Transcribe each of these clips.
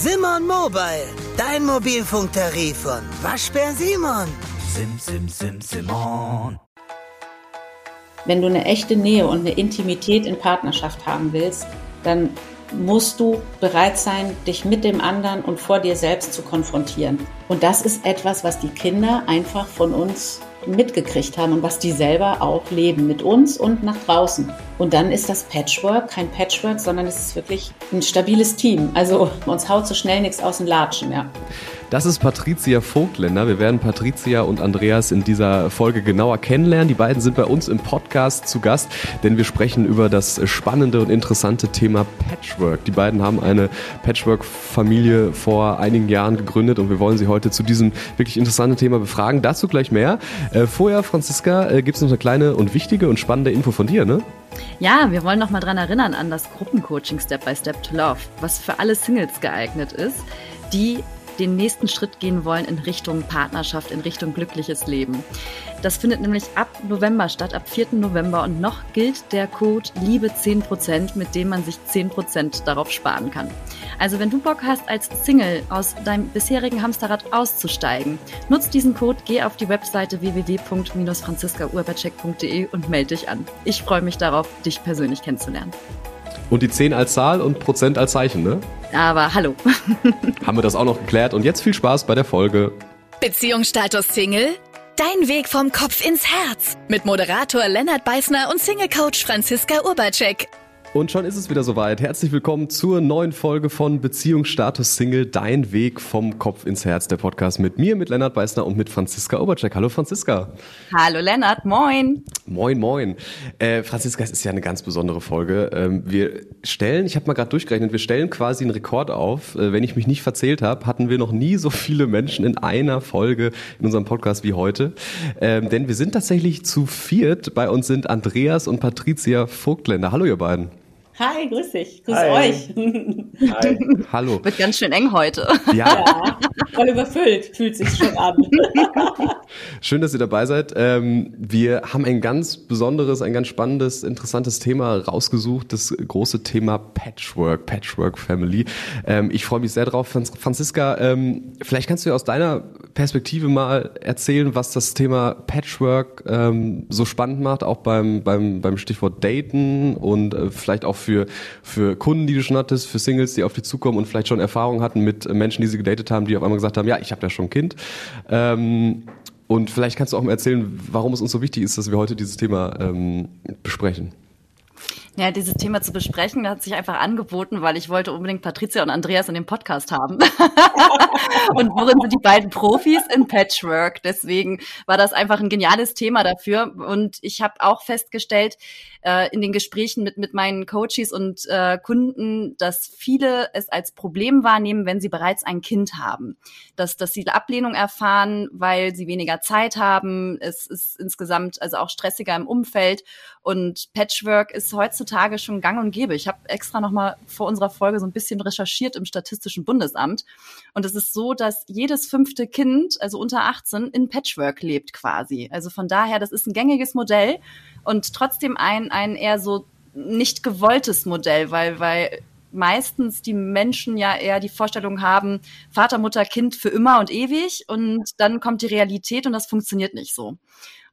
Simon Mobile, dein Mobilfunktarif von Waschbär Simon. Sim, sim, sim, Simon. Wenn du eine echte Nähe und eine Intimität in Partnerschaft haben willst, dann musst du bereit sein, dich mit dem anderen und vor dir selbst zu konfrontieren. Und das ist etwas, was die Kinder einfach von uns mitgekriegt haben und was die selber auch leben, mit uns und nach draußen. Und dann ist das Patchwork kein Patchwork, sondern es ist wirklich ein stabiles Team. Also uns haut so schnell nichts aus dem Latschen, ja. Das ist Patricia Vogtländer. Wir werden Patricia und Andreas in dieser Folge genauer kennenlernen. Die beiden sind bei uns im Podcast zu Gast, denn wir sprechen über das spannende und interessante Thema Patchwork. Die beiden haben eine Patchwork-Familie vor einigen Jahren gegründet und wir wollen sie heute zu diesem wirklich interessanten Thema befragen. Dazu gleich mehr. Äh, vorher, Franziska, äh, gibt es noch eine kleine und wichtige und spannende Info von dir, ne? Ja, wir wollen noch mal dran erinnern an das Gruppencoaching Step by Step to Love, was für alle Singles geeignet ist, die den nächsten Schritt gehen wollen in Richtung Partnerschaft, in Richtung glückliches Leben. Das findet nämlich ab November statt, ab 4. November und noch gilt der Code Liebe 10%, mit dem man sich 10% darauf sparen kann. Also wenn du Bock hast, als Single aus deinem bisherigen Hamsterrad auszusteigen, nutz diesen Code, geh auf die Webseite www.franziskaurbacek.de und melde dich an. Ich freue mich darauf, dich persönlich kennenzulernen. Und die 10 als Zahl und Prozent als Zeichen, ne? Aber hallo. Haben wir das auch noch geklärt und jetzt viel Spaß bei der Folge. Beziehungsstatus Single? Dein Weg vom Kopf ins Herz. Mit Moderator Lennart Beißner und Single-Coach Franziska Urbacek. Und schon ist es wieder soweit. Herzlich willkommen zur neuen Folge von Beziehungsstatus Single, dein Weg vom Kopf ins Herz, der Podcast mit mir, mit Lennart Beißner und mit Franziska Obercheck. Hallo Franziska. Hallo Lennart, moin. Moin, moin. Äh, Franziska, es ist ja eine ganz besondere Folge. Ähm, wir stellen, ich habe mal gerade durchgerechnet, wir stellen quasi einen Rekord auf. Äh, wenn ich mich nicht verzählt habe, hatten wir noch nie so viele Menschen in einer Folge in unserem Podcast wie heute. Ähm, denn wir sind tatsächlich zu viert. Bei uns sind Andreas und Patricia Vogtländer. Hallo ihr beiden. Hi, grüß dich. Grüß Hi. euch. Hi. Hallo. Wird ganz schön eng heute. Ja, Ja, voll überfüllt, fühlt sich schon an. schön, dass ihr dabei seid. Ähm, wir haben ein ganz besonderes, ein ganz spannendes, interessantes Thema rausgesucht. Das große Thema Patchwork, Patchwork Family. Ähm, ich freue mich sehr drauf. Franz Franziska, ähm, vielleicht kannst du ja aus deiner Perspektive mal erzählen, was das Thema Patchwork so spannend macht, auch beim, beim, beim Stichwort Daten und äh, vielleicht auch für, für Kunden, die du schon hattest, für Singles, die auf dich zukommen und vielleicht schon Erfahrungen hatten mit Menschen, die sie gedatet haben, die auf einmal gesagt haben, ja, ich habe ja schon ein Kind. Ähm, und vielleicht kannst du auch mal erzählen, warum es uns so wichtig ist, dass wir heute dieses Thema ähm, besprechen. Ja, dieses Thema zu besprechen, hat sich einfach angeboten, weil ich wollte unbedingt Patricia und Andreas in dem Podcast haben. und worin sind die beiden Profis in Patchwork? Deswegen war das einfach ein geniales Thema dafür. Und ich habe auch festgestellt äh, in den Gesprächen mit, mit meinen Coaches und äh, Kunden, dass viele es als Problem wahrnehmen, wenn sie bereits ein Kind haben. Dass, dass sie Ablehnung erfahren, weil sie weniger Zeit haben. Es ist insgesamt also auch stressiger im Umfeld. Und Patchwork ist heutzutage schon gang und gäbe. Ich habe extra noch mal vor unserer Folge so ein bisschen recherchiert im Statistischen Bundesamt. Und es ist so, dass jedes fünfte Kind, also unter 18, in Patchwork lebt quasi. Also von daher, das ist ein gängiges Modell und trotzdem ein, ein eher so nicht gewolltes Modell, weil, weil meistens die Menschen ja eher die Vorstellung haben, Vater, Mutter, Kind für immer und ewig und dann kommt die Realität und das funktioniert nicht so.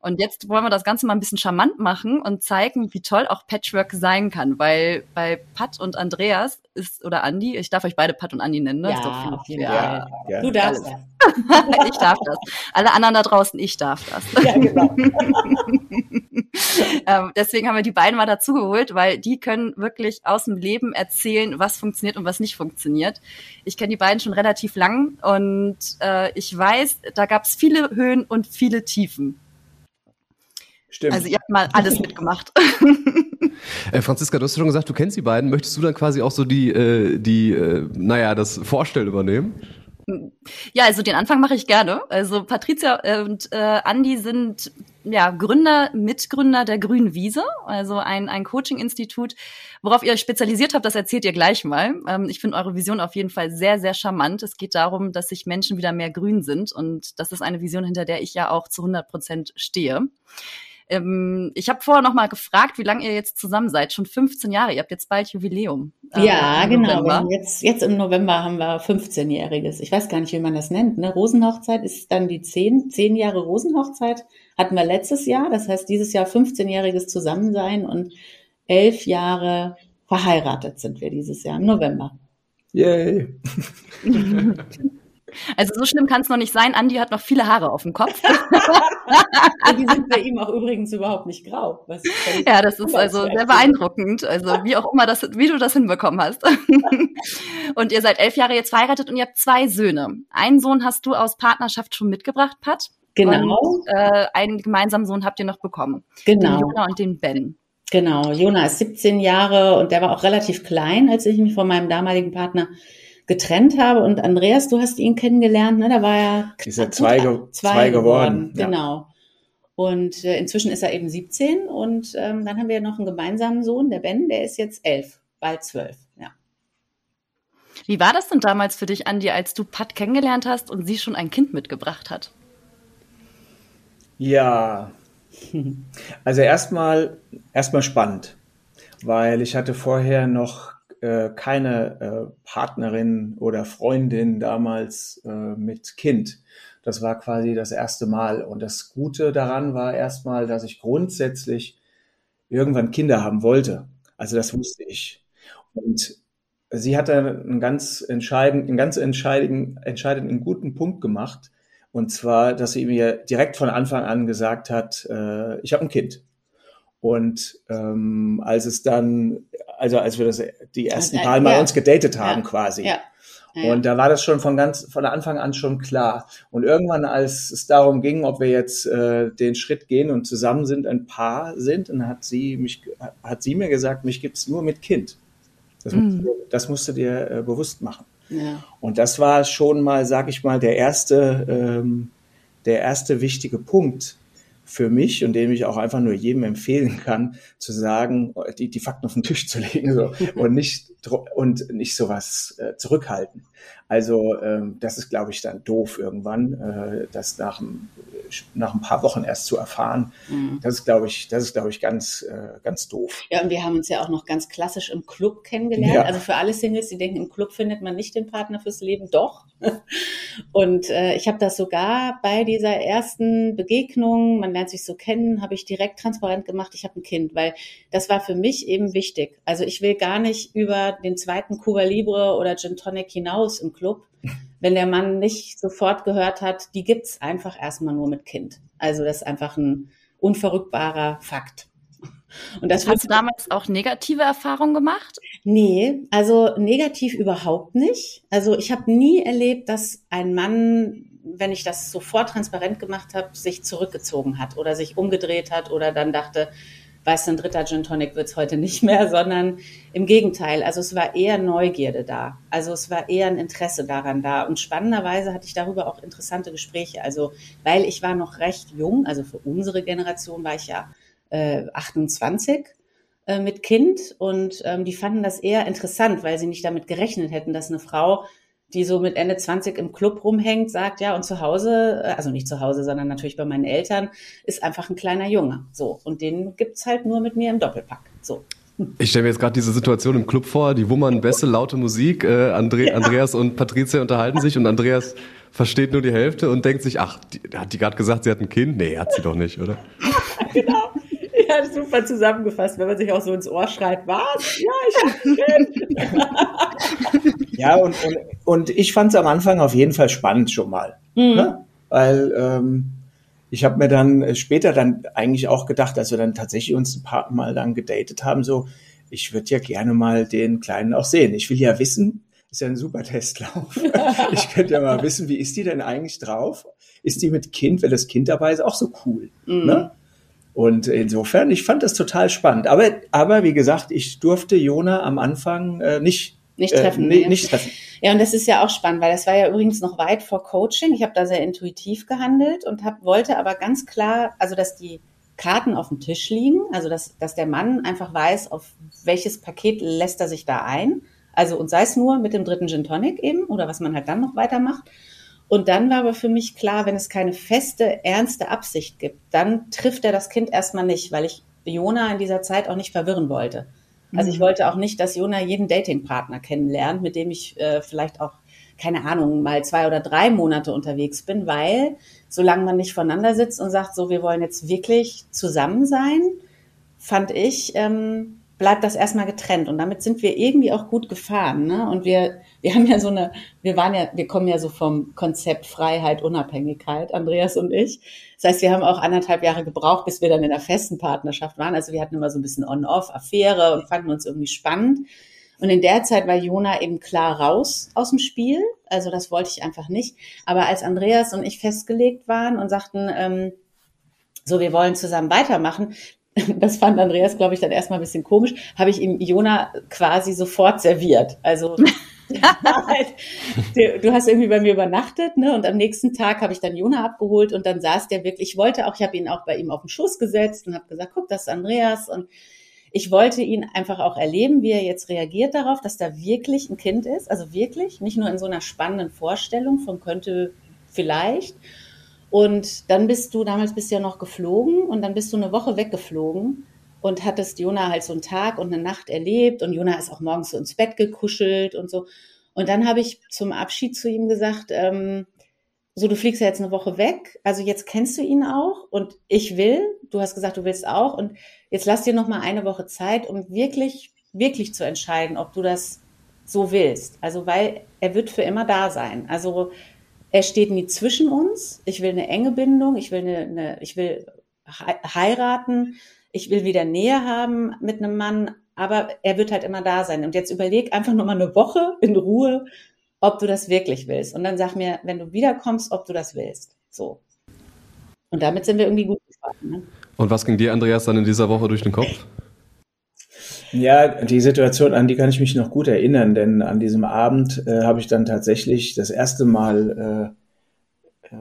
Und jetzt wollen wir das Ganze mal ein bisschen charmant machen und zeigen, wie toll auch Patchwork sein kann, weil bei Pat und Andreas ist, oder Andi, ich darf euch beide Pat und Andi nennen, ne? ist doch viel, auf jeden ja. Fall. Ja, Du darfst das. ich darf das. Alle anderen da draußen, ich darf das. Ja, genau. ähm, deswegen haben wir die beiden mal dazugeholt, weil die können wirklich aus dem Leben erzählen, was funktioniert und was nicht funktioniert. Ich kenne die beiden schon relativ lang und äh, ich weiß, da gab es viele Höhen und viele Tiefen. Stimmt. Also ihr habt mal alles mitgemacht. Äh, Franziska, du hast schon gesagt, du kennst die beiden. Möchtest du dann quasi auch so die, äh, die äh, naja, das Vorstellen übernehmen? Ja, also den Anfang mache ich gerne. Also Patricia und äh, Andi sind ja Gründer, Mitgründer der Grünen Wiese, also ein, ein Coaching-Institut. Worauf ihr euch spezialisiert habt, das erzählt ihr gleich mal. Ähm, ich finde eure Vision auf jeden Fall sehr, sehr charmant. Es geht darum, dass sich Menschen wieder mehr grün sind und das ist eine Vision, hinter der ich ja auch zu 100 Prozent stehe. Ähm, ich habe vorher noch mal gefragt, wie lange ihr jetzt zusammen seid. Schon 15 Jahre. Ihr habt jetzt bald Jubiläum. Äh, ja, genau. Jetzt, jetzt im November haben wir 15-jähriges. Ich weiß gar nicht, wie man das nennt. Ne? Rosenhochzeit ist dann die 10, 10 Jahre Rosenhochzeit. Hatten wir letztes Jahr. Das heißt, dieses Jahr 15-jähriges Zusammensein und elf Jahre verheiratet sind wir dieses Jahr im November. Yay. Also so schlimm kann es noch nicht sein. Andi hat noch viele Haare auf dem Kopf. die sind bei ihm auch übrigens überhaupt nicht grau. ja, das ist also sehr beeindruckend. Also wie auch immer das, wie du das hinbekommen hast. und ihr seid elf Jahre jetzt verheiratet und ihr habt zwei Söhne. Einen Sohn hast du aus Partnerschaft schon mitgebracht, Pat. Genau. Und äh, einen gemeinsamen Sohn habt ihr noch bekommen. Genau. Den Jona und den Ben. Genau. Jona ist 17 Jahre und der war auch relativ klein, als ich mich von meinem damaligen Partner getrennt habe. Und Andreas, du hast ihn kennengelernt, ne? Da war er ist er zwei, ge zwei, zwei geworden. geworden. Ja. Genau. Und äh, inzwischen ist er eben 17 und ähm, dann haben wir noch einen gemeinsamen Sohn, der Ben, der ist jetzt elf, bald zwölf, ja. Wie war das denn damals für dich, Andi, als du Pat kennengelernt hast und sie schon ein Kind mitgebracht hat? Ja, also erstmal erstmal spannend, weil ich hatte vorher noch äh, keine äh, Partnerin oder Freundin damals äh, mit Kind. Das war quasi das erste Mal. Und das Gute daran war erstmal, dass ich grundsätzlich irgendwann Kinder haben wollte. Also das wusste ich. Und sie hat einen ganz entscheidenden, einen ganz entscheidenden, entscheidenden guten Punkt gemacht. Und zwar, dass sie mir direkt von Anfang an gesagt hat, äh, ich habe ein Kind. Und ähm, als es dann, also als wir das die ersten paar Mal ja. uns gedatet haben ja. quasi. Ja. Und da war das schon von ganz von Anfang an schon klar. Und irgendwann, als es darum ging, ob wir jetzt äh, den Schritt gehen und zusammen sind, ein Paar sind, dann hat sie mich, hat sie mir gesagt, mich gibt's nur mit Kind. Das, mhm. musst, du, das musst du dir äh, bewusst machen. Ja. Und das war schon mal, sag ich mal, der erste, ähm, der erste wichtige Punkt, für mich und den ich auch einfach nur jedem empfehlen kann, zu sagen, die, die Fakten auf den Tisch zu legen so, und nicht und nicht sowas äh, zurückhalten. Also ähm, das ist, glaube ich, dann doof irgendwann, äh, das nach, nach ein paar Wochen erst zu erfahren. Mhm. Das ist, glaube ich, das ist, glaube ich, ganz, äh, ganz doof. Ja, und wir haben uns ja auch noch ganz klassisch im Club kennengelernt. Ja. Also für alle Singles, die denken, im Club findet man nicht den Partner fürs Leben, doch. Und äh, ich habe das sogar bei dieser ersten Begegnung, man lernt sich so kennen, habe ich direkt transparent gemacht, ich habe ein Kind, weil das war für mich eben wichtig. Also ich will gar nicht über den zweiten Cuba Libre oder Gin Tonic hinaus im Club, wenn der Mann nicht sofort gehört hat, die gibt's einfach erstmal nur mit Kind. Also das ist einfach ein unverrückbarer Fakt. Und das Hast du damals auch negative Erfahrungen gemacht? Nee, also negativ überhaupt nicht. Also ich habe nie erlebt, dass ein Mann, wenn ich das sofort transparent gemacht habe, sich zurückgezogen hat oder sich umgedreht hat oder dann dachte, weißt ein dritter Gin Tonic wird's heute nicht mehr, sondern im Gegenteil. Also es war eher Neugierde da. Also es war eher ein Interesse daran da. Und spannenderweise hatte ich darüber auch interessante Gespräche. Also weil ich war noch recht jung, also für unsere Generation war ich ja äh, 28 äh, mit Kind und ähm, die fanden das eher interessant, weil sie nicht damit gerechnet hätten, dass eine Frau die so mit Ende 20 im Club rumhängt, sagt, ja, und zu Hause, äh, also nicht zu Hause, sondern natürlich bei meinen Eltern, ist einfach ein kleiner Junge. So. Und den gibt's halt nur mit mir im Doppelpack. So. Ich stelle mir jetzt gerade diese Situation im Club vor, die Wummern Bässe, laute Musik, äh, Andre ja. Andreas und Patricia unterhalten sich und Andreas versteht nur die Hälfte und denkt sich, ach, die, hat die gerade gesagt, sie hat ein Kind? Nee, hat sie doch nicht, oder? genau. Ja, super zusammengefasst, wenn man sich auch so ins Ohr schreit, was? Ja, ich. Ja, und, und, und ich fand es am Anfang auf jeden Fall spannend schon mal. Mhm. Ne? Weil ähm, ich habe mir dann später dann eigentlich auch gedacht, als wir dann tatsächlich uns ein paar Mal dann gedatet haben, so, ich würde ja gerne mal den Kleinen auch sehen. Ich will ja wissen, ist ja ein super Testlauf. ich könnte ja mal wissen, wie ist die denn eigentlich drauf? Ist die mit Kind, wenn das Kind dabei ist, auch so cool? Mhm. Ne? Und insofern, ich fand das total spannend. Aber, aber wie gesagt, ich durfte Jona am Anfang äh, nicht nicht äh, treffen. Äh, nee, nicht treffen. Ja, und das ist ja auch spannend, weil das war ja übrigens noch weit vor Coaching. Ich habe da sehr intuitiv gehandelt und hab, wollte aber ganz klar, also dass die Karten auf dem Tisch liegen, also dass, dass der Mann einfach weiß, auf welches Paket lässt er sich da ein. Also und sei es nur mit dem dritten Gin Tonic eben oder was man halt dann noch weitermacht. Und dann war aber für mich klar, wenn es keine feste, ernste Absicht gibt, dann trifft er das Kind erstmal nicht, weil ich Jona in dieser Zeit auch nicht verwirren wollte. Also ich mhm. wollte auch nicht, dass Jona jeden Datingpartner kennenlernt, mit dem ich äh, vielleicht auch, keine Ahnung, mal zwei oder drei Monate unterwegs bin, weil solange man nicht voneinander sitzt und sagt, so, wir wollen jetzt wirklich zusammen sein, fand ich, ähm, bleibt das erstmal getrennt. Und damit sind wir irgendwie auch gut gefahren. Ne? Und wir, wir haben ja so eine, wir waren ja, wir kommen ja so vom Konzept Freiheit, Unabhängigkeit, Andreas und ich. Das heißt, wir haben auch anderthalb Jahre gebraucht, bis wir dann in der festen Partnerschaft waren. Also wir hatten immer so ein bisschen On-Off-Affäre und fanden uns irgendwie spannend. Und in der Zeit war Jona eben klar raus aus dem Spiel. Also das wollte ich einfach nicht. Aber als Andreas und ich festgelegt waren und sagten, ähm, so, wir wollen zusammen weitermachen, das fand Andreas, glaube ich, dann erstmal ein bisschen komisch, habe ich ihm Jona quasi sofort serviert. Also halt, du hast irgendwie bei mir übernachtet, ne? Und am nächsten Tag habe ich dann Jona abgeholt und dann saß der wirklich, ich wollte auch, ich habe ihn auch bei ihm auf den Schoß gesetzt und habe gesagt, guck, das ist Andreas. Und ich wollte ihn einfach auch erleben, wie er jetzt reagiert darauf, dass da wirklich ein Kind ist. Also wirklich, nicht nur in so einer spannenden Vorstellung von könnte vielleicht, und dann bist du, damals bist du ja noch geflogen und dann bist du eine Woche weggeflogen und hattest Jona halt so einen Tag und eine Nacht erlebt und Jona ist auch morgens so ins Bett gekuschelt und so. Und dann habe ich zum Abschied zu ihm gesagt, ähm, so, du fliegst ja jetzt eine Woche weg, also jetzt kennst du ihn auch und ich will, du hast gesagt, du willst auch und jetzt lass dir noch mal eine Woche Zeit, um wirklich, wirklich zu entscheiden, ob du das so willst. Also, weil er wird für immer da sein. Also, er steht nie zwischen uns. Ich will eine enge Bindung. Ich will eine, eine ich will heiraten. Ich will wieder Nähe haben mit einem Mann. Aber er wird halt immer da sein. Und jetzt überleg einfach nur mal eine Woche in Ruhe, ob du das wirklich willst. Und dann sag mir, wenn du wiederkommst, ob du das willst. So. Und damit sind wir irgendwie gut gefahren. Ne? Und was ging dir, Andreas, dann in dieser Woche durch den Kopf? Ja, die Situation, an die kann ich mich noch gut erinnern, denn an diesem Abend äh, habe ich dann tatsächlich das erste Mal äh, äh,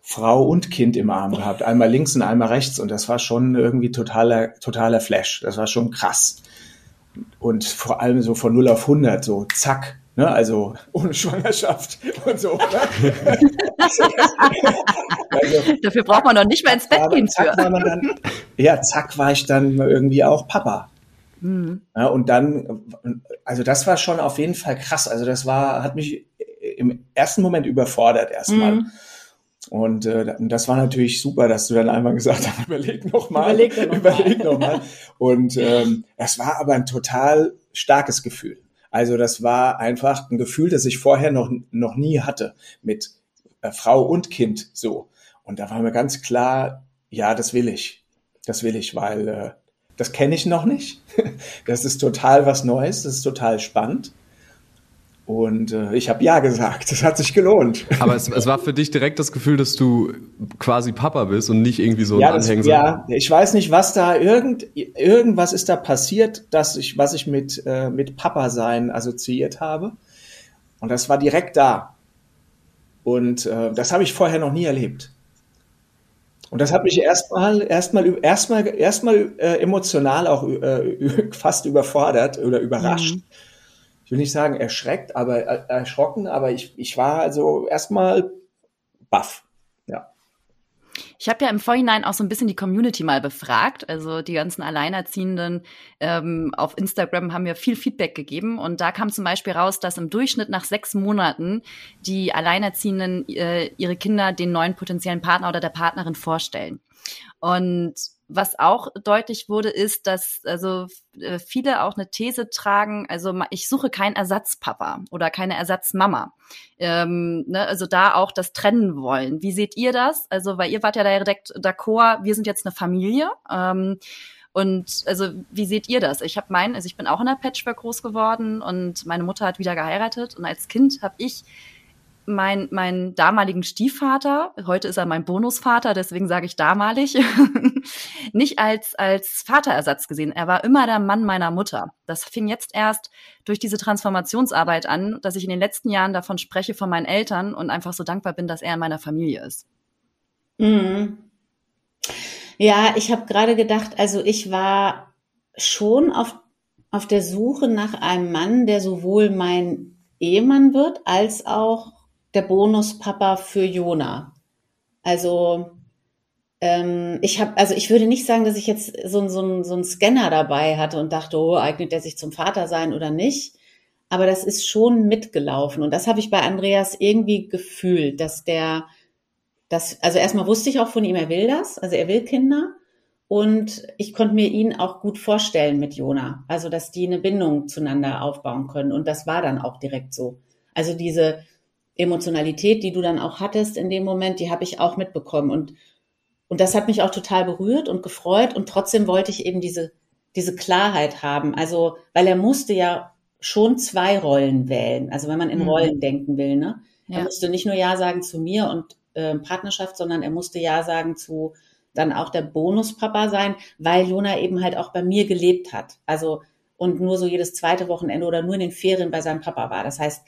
Frau und Kind im Arm gehabt. Einmal links und einmal rechts und das war schon irgendwie totaler, totaler Flash. Das war schon krass. Und vor allem so von 0 auf 100, so zack. Ne, also ohne Schwangerschaft und so. Ne? also, Dafür braucht man doch nicht mehr ins Bett gehen. Dann, ja, zack war ich dann irgendwie auch Papa. Mhm. Ja, und dann, also das war schon auf jeden Fall krass. Also das war, hat mich im ersten Moment überfordert erstmal. Mhm. Und äh, das war natürlich super, dass du dann einmal gesagt hast, überleg noch mal, überleg noch, überleg noch mal. Und ähm, das war aber ein total starkes Gefühl. Also das war einfach ein Gefühl, das ich vorher noch noch nie hatte mit äh, Frau und Kind so. Und da war mir ganz klar, ja, das will ich, das will ich, weil äh, das kenne ich noch nicht. Das ist total was Neues, das ist total spannend. Und äh, ich habe ja gesagt, das hat sich gelohnt. Aber es, es, war für dich direkt das Gefühl, dass du quasi Papa bist und nicht irgendwie so ein ja, Anhängsel. ja, ich weiß nicht, was da irgend irgendwas ist da passiert, dass ich was ich mit äh, mit Papa sein assoziiert habe. Und das war direkt da. Und äh, das habe ich vorher noch nie erlebt. Und das hat mich erstmal erstmal erstmal erstmal äh, emotional auch äh, fast überfordert oder überrascht. Mhm. Ich will nicht sagen erschreckt, aber äh, erschrocken, aber ich, ich war also erstmal baff. Ich habe ja im Vorhinein auch so ein bisschen die Community mal befragt. Also die ganzen Alleinerziehenden ähm, auf Instagram haben mir viel Feedback gegeben. Und da kam zum Beispiel raus, dass im Durchschnitt nach sechs Monaten die Alleinerziehenden äh, ihre Kinder den neuen potenziellen Partner oder der Partnerin vorstellen. Und was auch deutlich wurde, ist, dass also äh, viele auch eine These tragen, also ich suche keinen Ersatzpapa oder keine Ersatzmama. Ähm, ne, also da auch das trennen wollen. Wie seht ihr das? Also, weil ihr wart ja direkt d'accord, wir sind jetzt eine Familie. Ähm, und also, wie seht ihr das? Ich habe meinen, also ich bin auch in der Patchwork groß geworden und meine Mutter hat wieder geheiratet und als Kind habe ich mein, meinen damaligen Stiefvater, heute ist er mein Bonusvater, deswegen sage ich damalig, nicht als, als Vaterersatz gesehen. Er war immer der Mann meiner Mutter. Das fing jetzt erst durch diese Transformationsarbeit an, dass ich in den letzten Jahren davon spreche von meinen Eltern und einfach so dankbar bin, dass er in meiner Familie ist. Mhm. Ja, ich habe gerade gedacht, also ich war schon auf, auf der Suche nach einem Mann, der sowohl mein Ehemann wird, als auch der Bonuspapa für Jona. Also ähm, ich habe, also ich würde nicht sagen, dass ich jetzt so, so, so einen Scanner dabei hatte und dachte, oh, eignet der sich zum Vater sein oder nicht. Aber das ist schon mitgelaufen. Und das habe ich bei Andreas irgendwie gefühlt, dass der, das, also erstmal wusste ich auch von ihm, er will das, also er will Kinder. Und ich konnte mir ihn auch gut vorstellen mit Jona. Also, dass die eine Bindung zueinander aufbauen können. Und das war dann auch direkt so. Also diese Emotionalität, die du dann auch hattest in dem Moment, die habe ich auch mitbekommen. Und und das hat mich auch total berührt und gefreut. Und trotzdem wollte ich eben diese, diese Klarheit haben. Also, weil er musste ja schon zwei Rollen wählen. Also, wenn man in mhm. Rollen denken will, ne? Ja. Er musste nicht nur Ja sagen zu mir und äh, Partnerschaft, sondern er musste Ja sagen zu dann auch der Bonuspapa sein, weil Jona eben halt auch bei mir gelebt hat. Also, und nur so jedes zweite Wochenende oder nur in den Ferien bei seinem Papa war. Das heißt,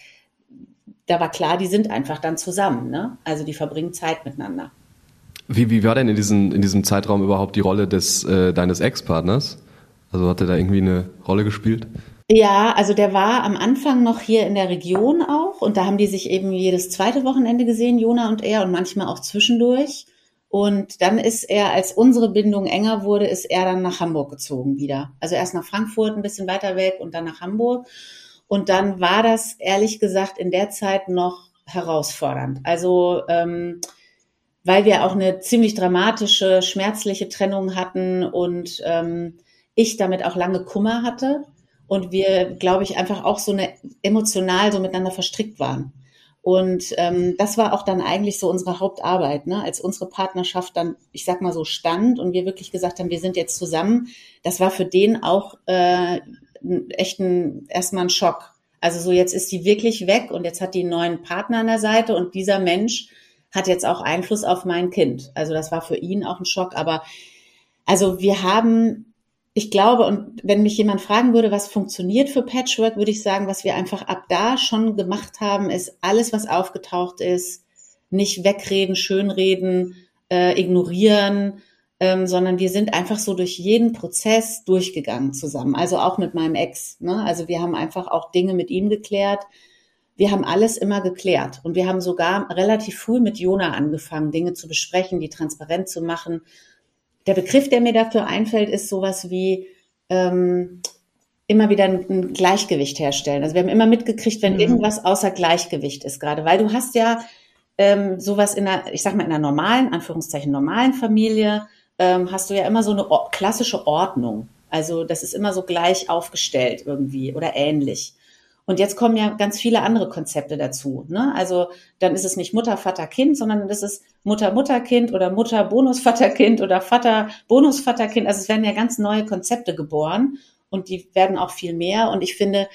da war klar, die sind einfach dann zusammen, ne? Also die verbringen Zeit miteinander. Wie, wie war denn in, diesen, in diesem Zeitraum überhaupt die Rolle des, äh, deines Ex-Partners? Also hat er da irgendwie eine Rolle gespielt? Ja, also der war am Anfang noch hier in der Region auch und da haben die sich eben jedes zweite Wochenende gesehen, Jona und er und manchmal auch zwischendurch. Und dann ist er, als unsere Bindung enger wurde, ist er dann nach Hamburg gezogen wieder. Also erst nach Frankfurt, ein bisschen weiter weg und dann nach Hamburg. Und dann war das ehrlich gesagt in der Zeit noch herausfordernd. Also ähm, weil wir auch eine ziemlich dramatische, schmerzliche Trennung hatten und ähm, ich damit auch lange Kummer hatte und wir, glaube ich, einfach auch so eine emotional so miteinander verstrickt waren. Und ähm, das war auch dann eigentlich so unsere Hauptarbeit, ne? als unsere Partnerschaft dann, ich sag mal so, stand und wir wirklich gesagt haben, wir sind jetzt zusammen. Das war für den auch äh, echt ein, erstmal ein Schock. Also so jetzt ist die wirklich weg und jetzt hat die einen neuen Partner an der Seite und dieser Mensch hat jetzt auch Einfluss auf mein Kind. Also das war für ihn auch ein Schock. Aber also wir haben, ich glaube, und wenn mich jemand fragen würde, was funktioniert für Patchwork, würde ich sagen, was wir einfach ab da schon gemacht haben, ist alles, was aufgetaucht ist, nicht wegreden, schönreden, äh, ignorieren, ähm, sondern wir sind einfach so durch jeden Prozess durchgegangen zusammen. Also auch mit meinem Ex. Ne? Also wir haben einfach auch Dinge mit ihm geklärt, wir haben alles immer geklärt und wir haben sogar relativ früh mit Jona angefangen, Dinge zu besprechen, die transparent zu machen. Der Begriff, der mir dafür einfällt, ist sowas wie ähm, immer wieder ein, Gleichgewicht herstellen. Also wir haben immer mitgekriegt, wenn mhm. irgendwas außer Gleichgewicht ist gerade, weil du hast ja ähm, sowas in einer, ich sag mal in einer normalen, Anführungszeichen normalen Familie, ähm, hast du ja immer so eine klassische Ordnung. Also das ist immer so gleich aufgestellt irgendwie oder ähnlich. Und jetzt kommen ja ganz viele andere Konzepte dazu. Ne? Also dann ist es nicht Mutter, Vater, Kind, sondern das ist Mutter, Mutter, Kind oder Mutter, Bonus, Vater, Kind oder Vater, Bonus, Vater, Kind. Also es werden ja ganz neue Konzepte geboren und die werden auch viel mehr. Und ich finde,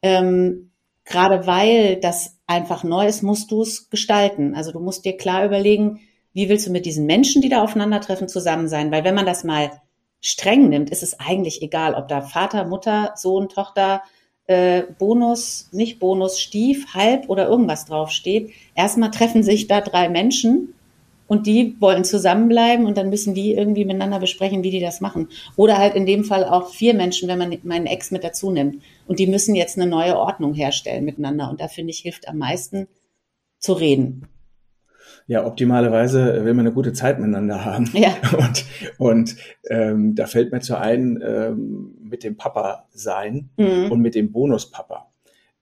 ähm, gerade weil das einfach neu ist, musst du es gestalten. Also du musst dir klar überlegen, wie willst du mit diesen Menschen, die da aufeinandertreffen, zusammen sein? Weil wenn man das mal streng nimmt, ist es eigentlich egal, ob da Vater, Mutter, Sohn, Tochter, äh, Bonus, nicht Bonus, Stief, Halb oder irgendwas draufsteht. Erstmal treffen sich da drei Menschen und die wollen zusammenbleiben und dann müssen die irgendwie miteinander besprechen, wie die das machen. Oder halt in dem Fall auch vier Menschen, wenn man meinen Ex mit dazu nimmt. Und die müssen jetzt eine neue Ordnung herstellen miteinander. Und da finde ich, hilft am meisten zu reden. Ja, optimalerweise will man eine gute Zeit miteinander haben. Ja. Und, und ähm, da fällt mir zu ein, ähm, mit dem Papa sein mhm. und mit dem Bonuspapa.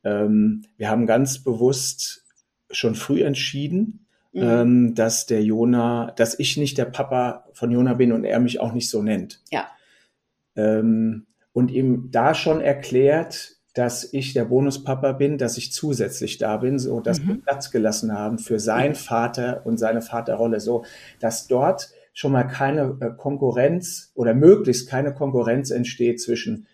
Ähm, wir haben ganz bewusst schon früh entschieden, mhm. ähm, dass der Jona, dass ich nicht der Papa von Jona bin und er mich auch nicht so nennt. Ja. Ähm, und ihm da schon erklärt, dass ich der Bonuspapa bin, dass ich zusätzlich da bin, so dass mhm. wir Platz gelassen haben für seinen Vater und seine Vaterrolle, so dass dort schon mal keine äh, Konkurrenz oder möglichst keine Konkurrenz entsteht zwischen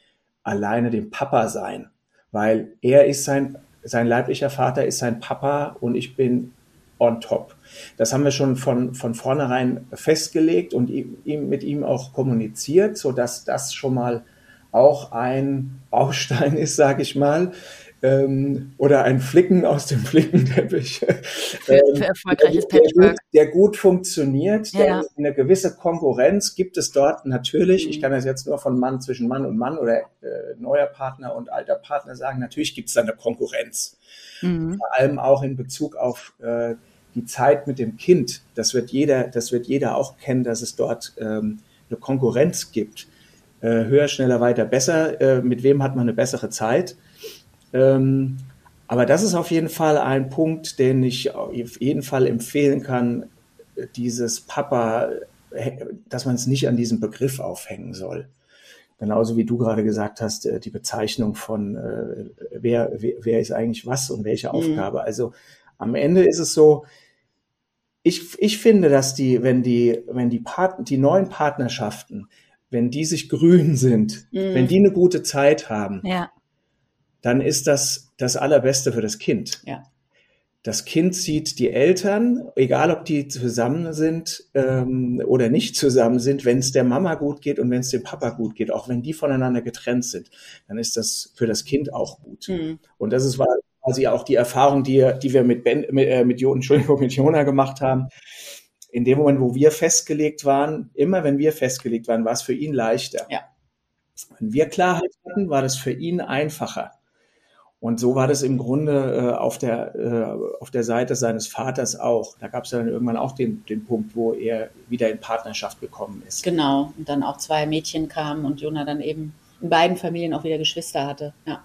alleine dem Papa sein, weil er ist sein sein leiblicher Vater ist sein Papa und ich bin on top. Das haben wir schon von, von vornherein festgelegt und ihm, mit ihm auch kommuniziert, so dass das schon mal auch ein Baustein ist, sage ich mal, ähm, oder ein Flicken aus dem Flickenteppich. ähm, für erfolgreiches der, der, gut, der gut funktioniert, Ja. der, eine gewisse Konkurrenz gibt es dort natürlich. Mhm. Ich kann das jetzt nur von Mann zwischen Mann und Mann oder äh, neuer Partner und alter Partner sagen. Natürlich gibt es da eine Konkurrenz. Mhm. Vor allem auch in Bezug auf äh, die Zeit mit dem Kind. Das wird jeder, das wird jeder auch kennen, dass es dort ähm, eine Konkurrenz gibt. Äh, höher, schneller, weiter, besser. Äh, mit wem hat man eine bessere Zeit? Ähm, aber das ist auf jeden Fall ein Punkt, den ich auf jeden Fall empfehlen kann, dieses Papa, äh, dass man es nicht an diesem Begriff aufhängen soll. Genauso wie du gerade gesagt hast, äh, die Bezeichnung von äh, wer, wer, wer ist eigentlich was und welche Aufgabe. Also am Ende ist es so, ich, ich finde, dass die, wenn die, wenn die Part, die neuen Partnerschaften, wenn die sich grün sind, Mhm. wenn die eine gute Zeit haben, Ja. dann ist das das Allerbeste für das Kind. Ja. Das Kind sieht die Eltern, egal ob die zusammen sind ähm, oder nicht zusammen sind, wenn es der Mama gut geht und wenn es dem Papa gut geht, auch wenn die voneinander getrennt sind, dann ist das für das Kind auch gut. Mhm. Und das ist quasi auch die Erfahrung, die, die wir mit, ben, mit, äh, mit, Entschuldigung, mit Jona gemacht haben. In dem Moment, wo wir festgelegt waren, immer wenn wir festgelegt waren, war es für ihn leichter. Ja. Wenn wir Klarheit hatten, war das für ihn einfacher. Und so war das im Grunde äh, auf, der, äh, auf der Seite seines Vaters auch. Da gab es dann irgendwann auch den, den Punkt, wo er wieder in Partnerschaft gekommen ist. Genau. Und dann auch zwei Mädchen kamen und Jona dann eben in beiden Familien auch wieder Geschwister hatte. Ja.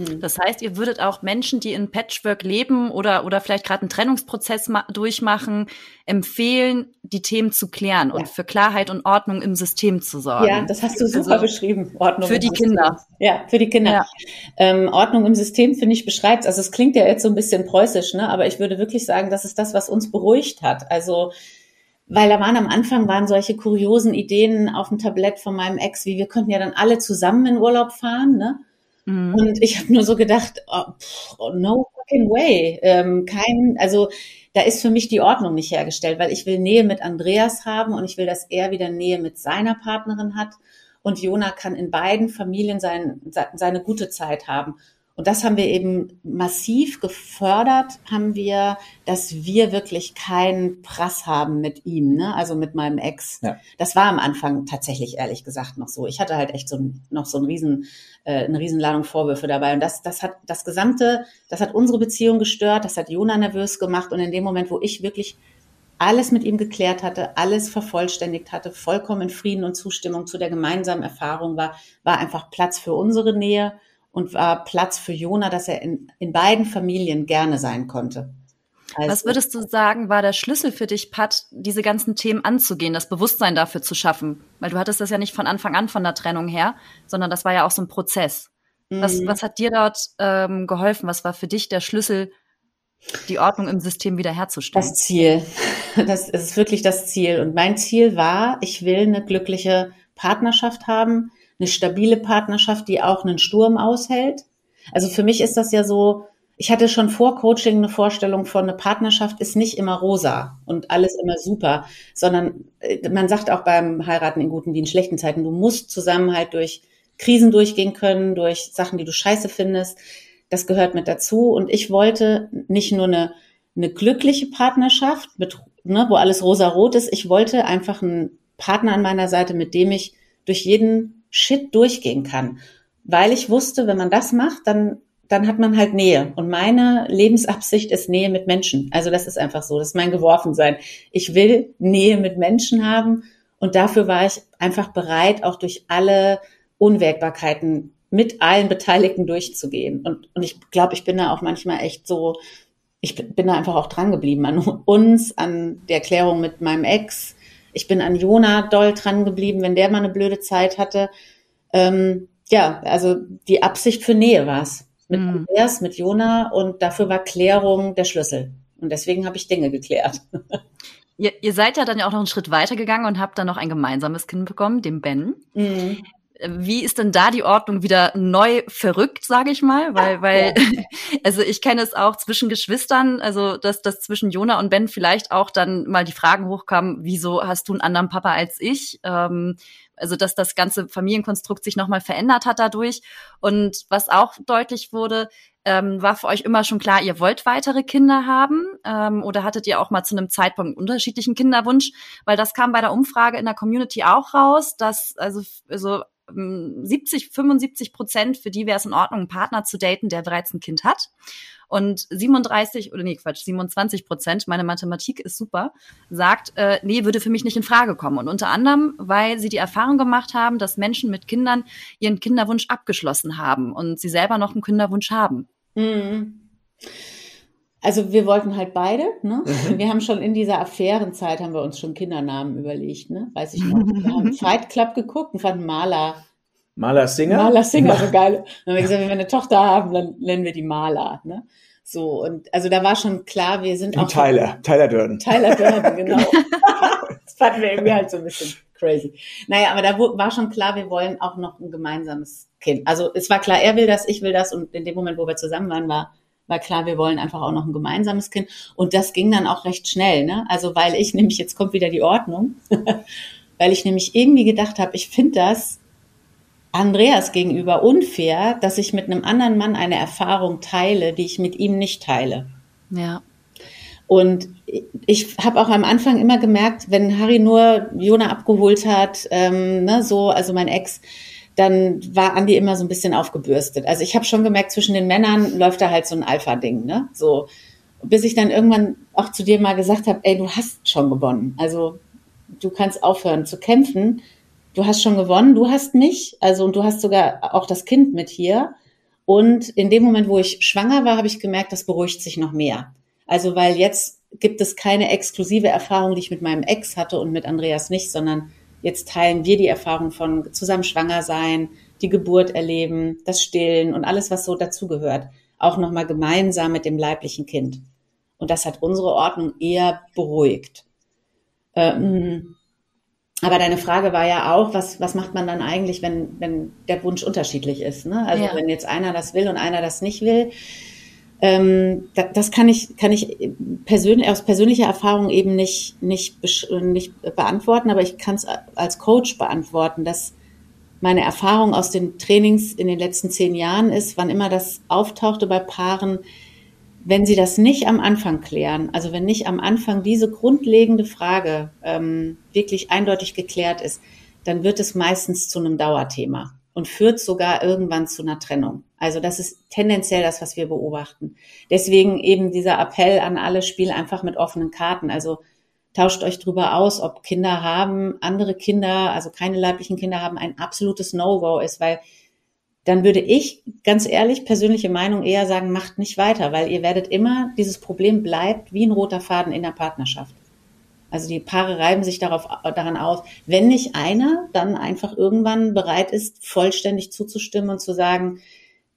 Mhm. Das heißt, ihr würdet auch Menschen, die in Patchwork leben oder, oder vielleicht gerade einen Trennungsprozess ma- durchmachen, empfehlen, die Themen zu klären und Ja. für Klarheit und Ordnung im System zu sorgen. Ja, das hast du super Also, beschrieben. Ordnung für die System. Kinder. Ja, für die Kinder. Ja. Ähm, Ordnung im System, finde ich, beschreibt Also es klingt ja jetzt so ein bisschen preußisch, ne? aber ich würde wirklich sagen, das ist das, was uns beruhigt hat. Also weil da waren am Anfang waren solche kuriosen Ideen auf dem Tablett von meinem Ex, wie wir könnten ja dann alle zusammen in Urlaub fahren, ne? Mhm. Und ich habe nur so gedacht, oh, pff, oh, no fucking way. Ähm, kein, also da ist für mich die Ordnung nicht hergestellt, weil ich will Nähe mit Andreas haben und ich will, dass er wieder Nähe mit seiner Partnerin hat. Und Jona kann in beiden Familien sein, se- seine gute Zeit haben. Und das haben wir eben massiv gefördert, haben wir, dass wir wirklich keinen Prass haben mit ihm, ne? also mit meinem Ex. Ja. Das war am Anfang tatsächlich ehrlich gesagt noch so. Ich hatte halt echt so ein, noch so ein riesen, äh, eine Riesenladung Vorwürfe dabei. Und das, das hat das gesamte, das hat unsere Beziehung gestört, das hat Jona nervös gemacht. Und in dem Moment, wo ich wirklich alles mit ihm geklärt hatte, alles vervollständigt hatte, vollkommen in Frieden und Zustimmung zu der gemeinsamen Erfahrung war, war einfach Platz für unsere Nähe und war Platz für Jona, dass er in, in beiden Familien gerne sein konnte. Also, Was würdest du sagen, war der Schlüssel für dich, Pat, diese ganzen Themen anzugehen, das Bewusstsein dafür zu schaffen? Weil du hattest das ja nicht von Anfang an von der Trennung her, sondern das war ja auch so ein Prozess. Was, Mhm. was hat dir dort ähm, geholfen? Was war für dich der Schlüssel, die Ordnung im System wiederherzustellen? Das Ziel. Das ist wirklich das Ziel. Und mein Ziel war, ich will eine glückliche Partnerschaft haben, eine stabile Partnerschaft, die auch einen Sturm aushält. Also für mich ist das ja so, ich hatte schon vor Coaching eine Vorstellung von, eine Partnerschaft ist nicht immer rosa und alles immer super, sondern äh, man sagt auch beim Heiraten in guten wie in schlechten Zeiten, du musst zusammen halt durch Krisen durchgehen können, durch Sachen, die du scheiße findest. Das gehört mit dazu. Und ich wollte nicht nur eine, eine glückliche Partnerschaft, mit, ne, wo alles rosa-rot ist. Ich wollte einfach einen Partner an meiner Seite, mit dem ich durch jeden Shit durchgehen kann. Weil ich wusste, wenn man das macht, dann, dann hat man halt Nähe. Und meine Lebensabsicht ist Nähe mit Menschen. Also das ist einfach so. Das ist mein Geworfensein. Ich will Nähe mit Menschen haben. Und dafür war ich einfach bereit, auch durch alle Unwägbarkeiten mit allen Beteiligten durchzugehen. Und, und ich glaube, ich bin da auch manchmal echt so, ich bin da einfach auch dran geblieben an uns, an der Erklärung mit meinem Ex. Ich bin an Jona doll dran geblieben, wenn der mal eine blöde Zeit hatte. Ähm, ja, also die Absicht für Nähe war es. Mit Mhm. Andreas, mit Jona und dafür war Klärung der Schlüssel. Und deswegen habe ich Dinge geklärt. Ihr, ihr seid ja dann ja auch noch einen Schritt weiter gegangen und habt dann noch ein gemeinsames Kind bekommen, den Ben. Mhm. Wie ist denn da die Ordnung wieder neu verrückt, sage ich mal? Weil, weil, also ich kenne es auch zwischen Geschwistern, also dass, dass zwischen Jona und Ben vielleicht auch dann mal die Fragen hochkamen, wieso hast du einen anderen Papa als ich? Ähm, also dass das ganze Familienkonstrukt sich nochmal verändert hat dadurch. Und was auch deutlich wurde, Ähm, war für euch immer schon klar, ihr wollt weitere Kinder haben? Ähm, oder hattet ihr auch mal zu einem Zeitpunkt unterschiedlichen Kinderwunsch? Weil das kam bei der Umfrage in der Community auch raus, dass also, also 70, 75 Prozent, für die wäre es in Ordnung, einen Partner zu daten, der bereits ein Kind hat. Und 37, oder nee, Quatsch, 27 Prozent, meine Mathematik ist super, sagt, äh, nee, würde für mich nicht in Frage kommen. Und unter anderem, weil sie die Erfahrung gemacht haben, dass Menschen mit Kindern ihren Kinderwunsch abgeschlossen haben und sie selber noch einen Kinderwunsch haben. Mhm. Also wir wollten halt beide, ne? Mhm. Wir haben schon in dieser Affärenzeit haben wir uns schon Kindernamen überlegt, ne? Weiß ich noch. Wir haben Fight Club geguckt und fanden Maler. Maler Singer? Maler Singer, so geil. Dann haben wir gesagt, wenn wir eine Tochter haben, dann nennen wir die Maler, ne? So, und also da war schon klar, wir sind und auch. Tyler, Tyler Durden. Tyler Durden, genau. das fanden wir irgendwie halt so ein bisschen crazy. Naja, aber da war schon klar, wir wollen auch noch ein gemeinsames Kind. Also es war klar, er will das, ich will das und in dem Moment, wo wir zusammen waren, war war klar, wir wollen einfach auch noch ein gemeinsames Kind. Und das ging dann auch recht schnell, ne? Also weil ich nämlich, jetzt kommt wieder die Ordnung, weil ich nämlich irgendwie gedacht habe, ich finde das Andreas gegenüber unfair, dass ich mit einem anderen Mann eine Erfahrung teile, die ich mit ihm nicht teile. Ja. Und ich habe auch am Anfang immer gemerkt, wenn Harry nur Jona abgeholt hat, ähm, ne, so, also mein Ex, dann war Andi immer so ein bisschen aufgebürstet. Also ich habe schon gemerkt, zwischen den Männern läuft da halt so ein Alpha-Ding, ne? So, bis ich dann irgendwann auch zu dir mal gesagt habe, ey, du hast schon gewonnen. Also du kannst aufhören zu kämpfen. Du hast schon gewonnen, du hast mich, also und du hast sogar auch das Kind mit hier. Und in dem Moment, wo ich schwanger war, habe ich gemerkt, das beruhigt sich noch mehr. Also weil jetzt gibt es keine exklusive Erfahrung, die ich mit meinem Ex hatte und mit Andreas nicht, sondern Jetzt teilen wir die Erfahrung von zusammen schwanger sein, die Geburt erleben, das Stillen und alles, was so dazugehört, auch nochmal gemeinsam mit dem leiblichen Kind. Und das hat unsere Ordnung eher beruhigt. Ähm, aber deine Frage war ja auch, was, was macht man dann eigentlich, wenn, wenn der Wunsch unterschiedlich ist? Ne? Also ja. wenn jetzt einer das will und einer das nicht will. Ähm, das kann ich, kann ich persönlich, aus persönlicher Erfahrung eben nicht, nicht, nicht beantworten, aber ich kann es als Coach beantworten, dass meine Erfahrung aus den Trainings in den letzten zehn Jahren ist, wann immer das auftauchte bei Paaren, wenn sie das nicht am Anfang klären, also wenn nicht am Anfang diese grundlegende Frage ähm, wirklich eindeutig geklärt ist, dann wird es meistens zu einem Dauerthema und führt sogar irgendwann zu einer Trennung. Also das ist tendenziell das, was wir beobachten. Deswegen eben dieser Appell an alle, spiel einfach mit offenen Karten. Also tauscht euch drüber aus, ob Kinder haben, andere Kinder, also keine leiblichen Kinder haben, ein absolutes No-Go ist, weil dann würde ich ganz ehrlich, persönliche Meinung eher sagen, macht nicht weiter, weil ihr werdet immer, dieses Problem bleibt wie ein roter Faden in der Partnerschaft. Also die Paare reiben sich darauf, daran aus, wenn nicht einer dann einfach irgendwann bereit ist, vollständig zuzustimmen und zu sagen,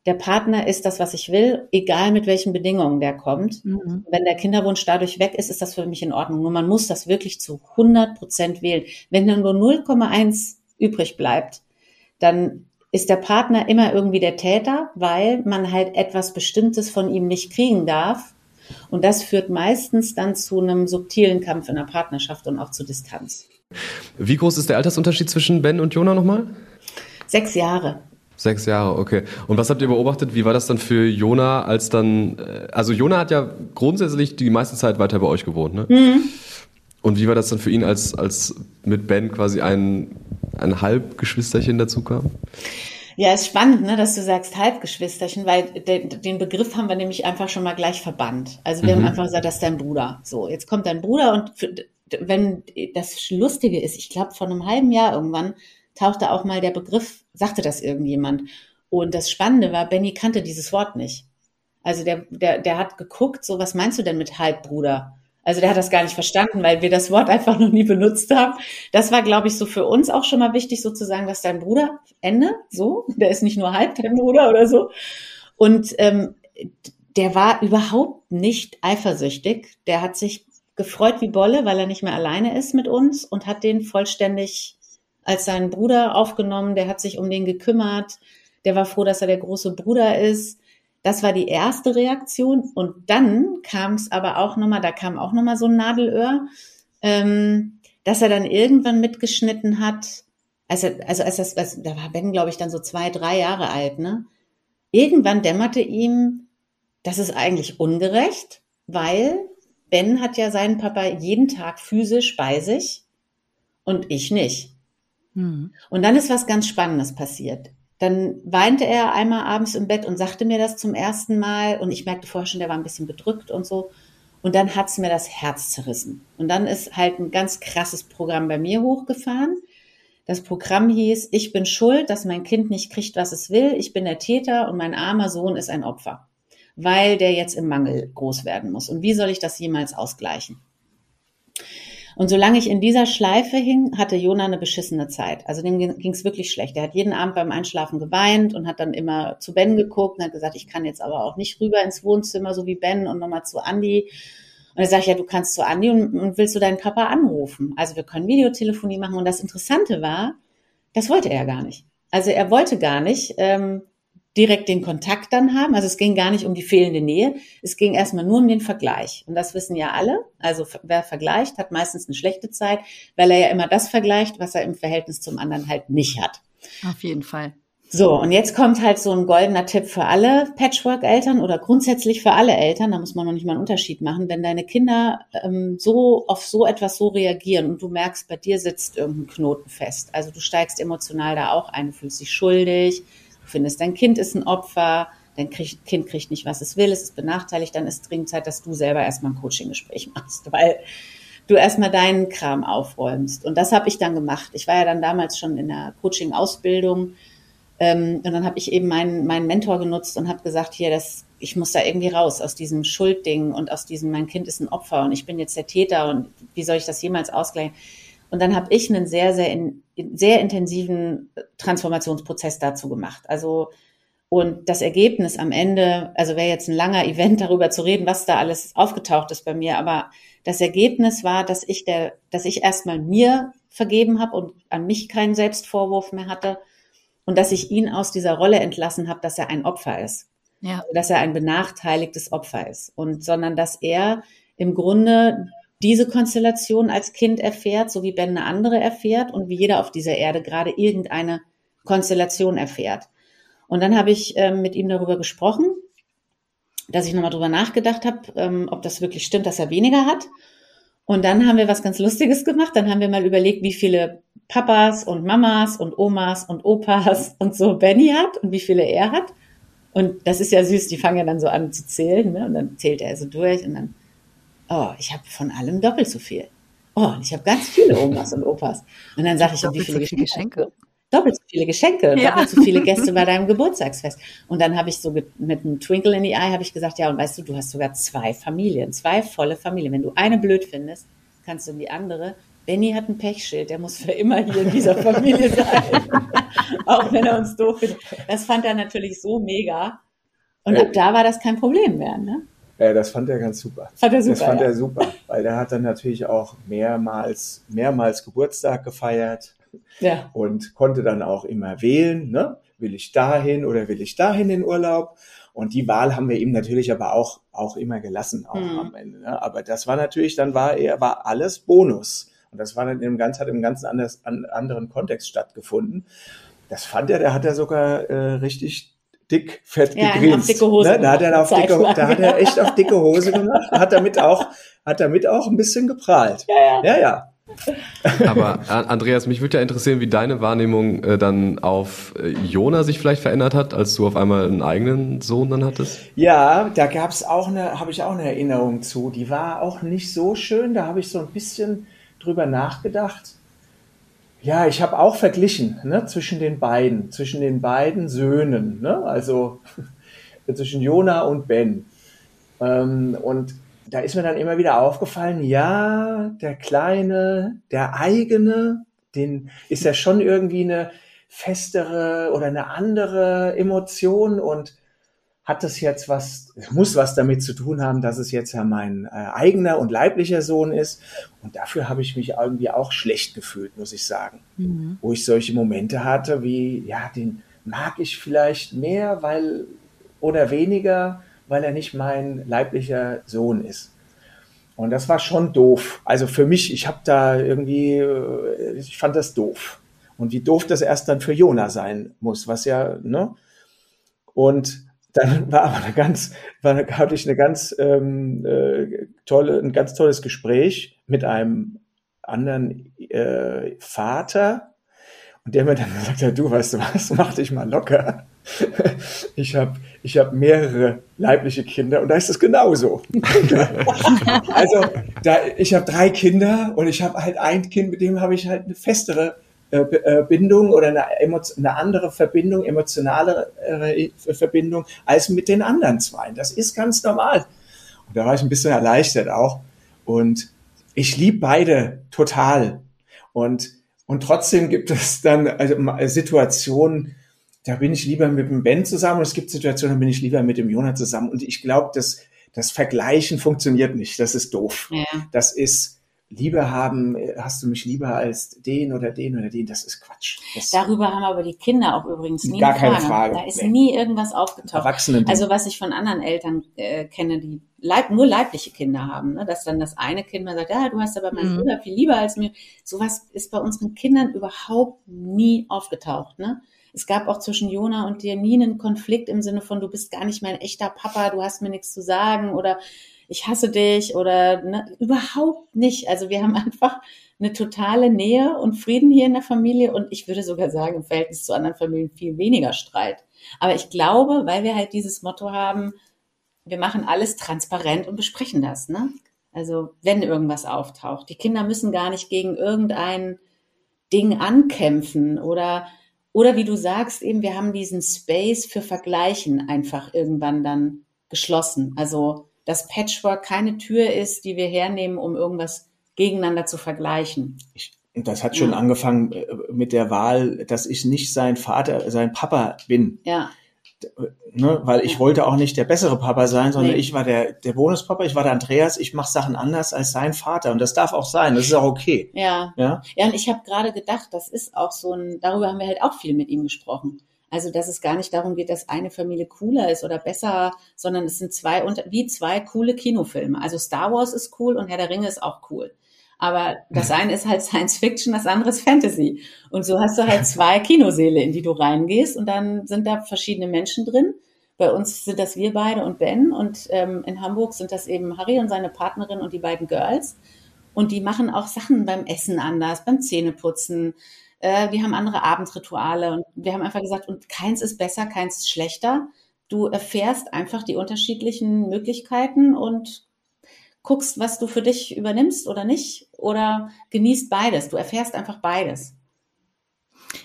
der Partner ist das, was ich will, egal mit welchen Bedingungen der kommt. Mhm. Wenn der Kinderwunsch dadurch weg ist, ist das für mich in Ordnung. Nur man muss das wirklich zu 100 Prozent wählen. Wenn dann nur 0,1 übrig bleibt, dann ist der Partner immer irgendwie der Täter, weil man halt etwas Bestimmtes von ihm nicht kriegen darf. Und das führt meistens dann zu einem subtilen Kampf in der Partnerschaft und auch zu Distanz. Wie groß ist der Altersunterschied zwischen Ben und Jona nochmal? Sechs Jahre. Sechs Jahre, okay. Und was habt ihr beobachtet? Wie war das dann für Jona, als dann, äh, also Jona hat ja grundsätzlich die meiste Zeit weiter bei euch gewohnt, ne? Mhm. Und wie war das dann für ihn, als, als mit Ben quasi ein, ein Halbgeschwisterchen dazu kam? Ja, ist spannend, ne, dass du sagst Halbgeschwisterchen, weil de, den Begriff haben wir nämlich einfach schon mal gleich verbannt. Also wir mhm. haben einfach gesagt, das ist dein Bruder. So, jetzt kommt dein Bruder und für, wenn das Lustige ist, ich glaube, vor einem halben Jahr irgendwann tauchte auch mal der Begriff, sagte das irgendjemand. Und das Spannende war, Benny kannte dieses Wort nicht. Also der, der, der hat geguckt, so, was meinst du denn mit Halbbruder? Also der hat das gar nicht verstanden, weil wir das Wort einfach noch nie benutzt haben. Das war, glaube ich, so für uns auch schon mal wichtig, sozusagen, dass dein Bruder, Ende, so, der ist nicht nur halb dein Bruder oder so. Und ähm, der war überhaupt nicht eifersüchtig. Der hat sich gefreut wie Bolle, weil er nicht mehr alleine ist mit uns und hat den vollständig als seinen Bruder aufgenommen, der hat sich um den gekümmert, der war froh, dass er der große Bruder ist. Das war die erste Reaktion. Und dann kam es aber auch nochmal, da kam auch nochmal so ein Nadelöhr, ähm, dass er dann irgendwann mitgeschnitten hat. Also, also als das, also, da war Ben, glaube ich, dann so zwei, drei Jahre alt, ne? Irgendwann dämmerte ihm, das ist eigentlich ungerecht, weil Ben hat ja seinen Papa jeden Tag physisch bei sich und ich nicht. Mhm. Und dann ist was ganz Spannendes passiert. Dann weinte er einmal abends im Bett und sagte mir das zum ersten Mal und ich merkte vorher schon, der war ein bisschen bedrückt und so. Und dann hat's mir das Herz zerrissen. Und dann ist halt ein ganz krasses Programm bei mir hochgefahren. Das Programm hieß, ich bin schuld, dass mein Kind nicht kriegt, was es will. Ich bin der Täter und mein armer Sohn ist ein Opfer, weil der jetzt im Mangel groß werden muss. Und wie soll ich das jemals ausgleichen? Und solange ich in dieser Schleife hing, hatte Jona eine beschissene Zeit. Also dem ging es wirklich schlecht. Er hat jeden Abend beim Einschlafen geweint und hat dann immer zu Ben geguckt und hat gesagt, ich kann jetzt aber auch nicht rüber ins Wohnzimmer, so wie Ben und nochmal zu Andi. Und er sagt, ja, du kannst zu Andi und, und willst du deinen Papa anrufen? Also wir können Videotelefonie machen. Und das Interessante war, das wollte er gar nicht. Also er wollte gar nicht, ähm, direkt den Kontakt dann haben. Also es ging gar nicht um die fehlende Nähe. Es ging erstmal nur um den Vergleich. Und das wissen ja alle. Also wer vergleicht, hat meistens eine schlechte Zeit, weil er ja immer das vergleicht, was er im Verhältnis zum anderen halt nicht hat. Auf jeden Fall. So, und jetzt kommt halt so ein goldener Tipp für alle Patchwork-Eltern oder grundsätzlich für alle Eltern. Da muss man noch nicht mal einen Unterschied machen. Wenn deine Kinder ähm, so auf so etwas so reagieren und du merkst, bei dir sitzt irgendein Knoten fest. Also du steigst emotional da auch ein, du fühlst dich schuldig, findest, dein Kind ist ein Opfer, dein Kind kriegt nicht, was es will, es ist benachteiligt, dann ist dringend Zeit, dass du selber erstmal ein Coaching-Gespräch machst, weil du erstmal deinen Kram aufräumst. Und das habe ich dann gemacht. Ich war ja dann damals schon in der Coaching-Ausbildung ähm, und dann habe ich eben meinen, meinen Mentor genutzt und habe gesagt, hier, das, ich muss da irgendwie raus aus diesem Schuldding und aus diesem, mein Kind ist ein Opfer und ich bin jetzt der Täter und wie soll ich das jemals ausgleichen? Und dann habe ich einen sehr, sehr, in, sehr intensiven Transformationsprozess dazu gemacht. Also und das Ergebnis am Ende, also wäre jetzt ein langer Event darüber zu reden, was da alles aufgetaucht ist bei mir, aber das Ergebnis war, dass ich der, dass ich erstmal mir vergeben habe und an mich keinen Selbstvorwurf mehr hatte und dass ich ihn aus dieser Rolle entlassen habe, dass er ein Opfer ist. Ja. Dass er ein benachteiligtes Opfer ist und sondern dass er im Grunde diese Konstellation als Kind erfährt, so wie Ben eine andere erfährt und wie jeder auf dieser Erde gerade irgendeine Konstellation erfährt. Und dann habe ich ähm, mit ihm darüber gesprochen, dass ich nochmal drüber nachgedacht habe, ähm, ob das wirklich stimmt, dass er weniger hat. Und dann haben wir was ganz Lustiges gemacht. Dann haben wir mal überlegt, wie viele Papas und Mamas und Omas und Opas und so Benny hat und wie viele er hat. Und das ist ja süß, die fangen ja dann so an zu zählen. Ne? Und dann zählt er so durch und dann oh, ich habe von allem doppelt so viel. Oh, ich habe ganz viele Omas und Opas. Und dann sage ich, wie viele so Geschenke? Doppelt so viele Geschenke, ja. doppelt so viele Gäste bei deinem Geburtstagsfest. Und dann habe ich so mit einem Twinkle in die Eye habe ich gesagt, ja, und weißt du, du hast sogar zwei Familien, zwei volle Familien. Wenn du eine blöd findest, kannst du in die andere. Benny hat ein Pechschild, der muss für immer hier in dieser Familie sein. Auch wenn er uns doof findet. Das fand er natürlich so mega. Und ab da war das kein Problem mehr, ne? Äh, das fand er ganz super. Fand er super. Das fand ja. er super, weil der hat dann natürlich auch mehrmals, mehrmals Geburtstag gefeiert ja. und konnte dann auch immer wählen, ne? will ich dahin oder will ich dahin in Urlaub? Und die Wahl haben wir ihm natürlich aber auch, auch immer gelassen, auch mhm. am Ende. Ne? Aber das war natürlich, dann war er, war alles Bonus. Und das war dann im ganz, hat im ganz anders, an, anderen Kontext stattgefunden. Das fand er, der hat er sogar äh, richtig dick, fett ja, gegrinst. Dicke Hose ne? Da hat er auf dicke, da hat er echt auf dicke Hose gemacht, hat damit auch, hat damit auch ein bisschen geprahlt. Ja, ja. ja, ja. Aber Andreas, mich würde ja interessieren, wie deine Wahrnehmung äh, dann auf äh, Jona sich vielleicht verändert hat, als du auf einmal einen eigenen Sohn dann hattest. Ja, da gab es auch eine, habe ich auch eine Erinnerung zu. Die war auch nicht so schön. Da habe ich so ein bisschen drüber nachgedacht. Ja, ich habe auch verglichen ne, zwischen den beiden, zwischen den beiden Söhnen, ne, also zwischen Jona und Ben. Ähm, und da ist mir dann immer wieder aufgefallen, ja, der Kleine, der eigene, den ist ja schon irgendwie eine festere oder eine andere Emotion und hat das jetzt was, muss was damit zu tun haben, dass es jetzt ja mein äh, eigener und leiblicher Sohn ist. Und dafür habe ich mich irgendwie auch schlecht gefühlt, muss ich sagen. Mhm. Wo ich solche Momente hatte, wie, ja, den mag ich vielleicht mehr, weil, oder weniger, weil er nicht mein leiblicher Sohn ist. Und das war schon doof. Also für mich, ich habe da irgendwie, äh, ich fand das doof. Und wie doof das erst dann für Jona sein muss, was ja, ne? Und dann war aber eine ganz, war, hatte ich eine ganz ähm, äh, tolle, ein ganz tolles Gespräch mit einem anderen äh, Vater und der mir dann gesagt hat, du weißt du was, mach dich mal locker. Ich habe ich hab mehrere leibliche Kinder und da ist es genauso. also da, ich habe drei Kinder und ich habe halt ein Kind, mit dem habe ich halt eine festere Bindung oder eine, eine andere Verbindung, emotionale äh, Verbindung als mit den anderen zwei. Das ist ganz normal. Und da war ich ein bisschen erleichtert auch. Und ich liebe beide total. Und, und trotzdem gibt es dann also Situationen, da bin ich lieber mit dem Ben zusammen und es gibt Situationen, da bin ich lieber mit dem Jonah zusammen. Und ich glaube, dass das Vergleichen funktioniert nicht. Das ist doof. Ja. Das ist, Liebe haben, hast du mich lieber als den oder den oder den, das ist Quatsch. Das Darüber haben aber die Kinder auch übrigens nie Gar keine Frage. Da ist nee. nie irgendwas aufgetaucht. Erwachsene also was ich von anderen Eltern äh, kenne, die leib, nur leibliche Kinder haben, ne? dass dann das eine Kind mal sagt, ja, du hast aber meinen mhm. Bruder viel lieber als mir. Sowas ist bei unseren Kindern überhaupt nie aufgetaucht. Ne? Es gab auch zwischen Jona und dir nie einen Konflikt im Sinne von, du bist gar nicht mein echter Papa, du hast mir nichts zu sagen oder ich hasse dich oder ne, überhaupt nicht. Also wir haben einfach eine totale Nähe und Frieden hier in der Familie und ich würde sogar sagen, im Verhältnis zu anderen Familien viel weniger Streit. Aber ich glaube, weil wir halt dieses Motto haben, wir machen alles transparent und besprechen das, ne? Also wenn irgendwas auftaucht. Die Kinder müssen gar nicht gegen irgendein Ding ankämpfen oder oder wie du sagst, eben, wir haben diesen Space für Vergleichen einfach irgendwann dann geschlossen. Also dass Patchwork keine Tür ist, die wir hernehmen, um irgendwas gegeneinander zu vergleichen. Ich, das hat schon ja. angefangen äh, mit der Wahl, dass ich nicht sein Vater, sein Papa bin. Ja. Ne, weil ich ja. wollte auch nicht der bessere Papa sein, sondern nee. ich war der, der Bonuspapa, ich war der Andreas, ich mache Sachen anders als sein Vater und das darf auch sein, das ist auch okay. Ja. Ja, ja und ich habe gerade gedacht, das ist auch so ein, darüber haben wir halt auch viel mit ihm gesprochen. Also, dass es gar nicht darum geht, dass eine Familie cooler ist oder besser, sondern es sind zwei, wie zwei coole Kinofilme. Also Star Wars ist cool und Herr der Ringe ist auch cool. Aber das eine ist halt Science Fiction, das andere ist Fantasy. Und so hast du halt zwei Kinoseele, in die du reingehst und dann sind da verschiedene Menschen drin. Bei uns sind das wir beide und Ben und ähm, in Hamburg sind das eben Harry und seine Partnerin und die beiden Girls. Und die machen auch Sachen beim Essen anders, beim Zähneputzen, äh, wir haben andere Abendrituale und wir haben einfach gesagt, und keins ist besser, keins ist schlechter. Du erfährst einfach die unterschiedlichen Möglichkeiten und guckst, was du für dich übernimmst oder nicht oder genießt beides. Du erfährst einfach beides.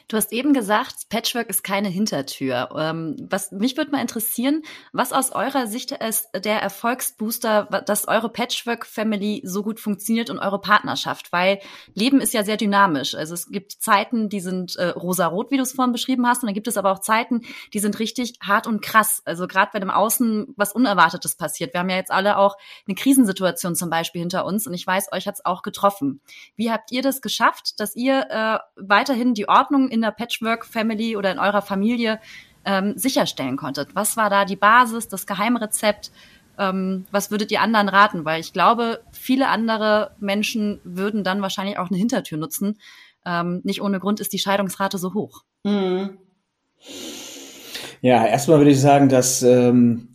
Du hast eben gesagt, Patchwork ist keine Hintertür. Ähm, was mich würde mal interessieren, was aus eurer Sicht ist der Erfolgsbooster, dass eure Patchwork-Family so gut funktioniert und eure Partnerschaft, weil Leben ist ja sehr dynamisch. Also es gibt Zeiten, die sind äh, rosa-rot, wie du es vorhin beschrieben hast, und dann gibt es aber auch Zeiten, die sind richtig hart und krass. Also gerade wenn im Außen was Unerwartetes passiert. Wir haben ja jetzt alle auch eine Krisensituation zum Beispiel hinter uns und ich weiß, euch hat es auch getroffen. Wie habt ihr das geschafft, dass ihr äh, weiterhin die Ordnung Ordnung in der Patchwork-Family oder in eurer Familie ähm, sicherstellen konntet? Was war da die Basis, das Geheimrezept? Ähm, was würdet ihr anderen raten? Weil ich glaube, viele andere Menschen würden dann wahrscheinlich auch eine Hintertür nutzen. Ähm, nicht ohne Grund ist die Scheidungsrate so hoch. Mhm. Ja, erstmal würde ich sagen, dass ähm,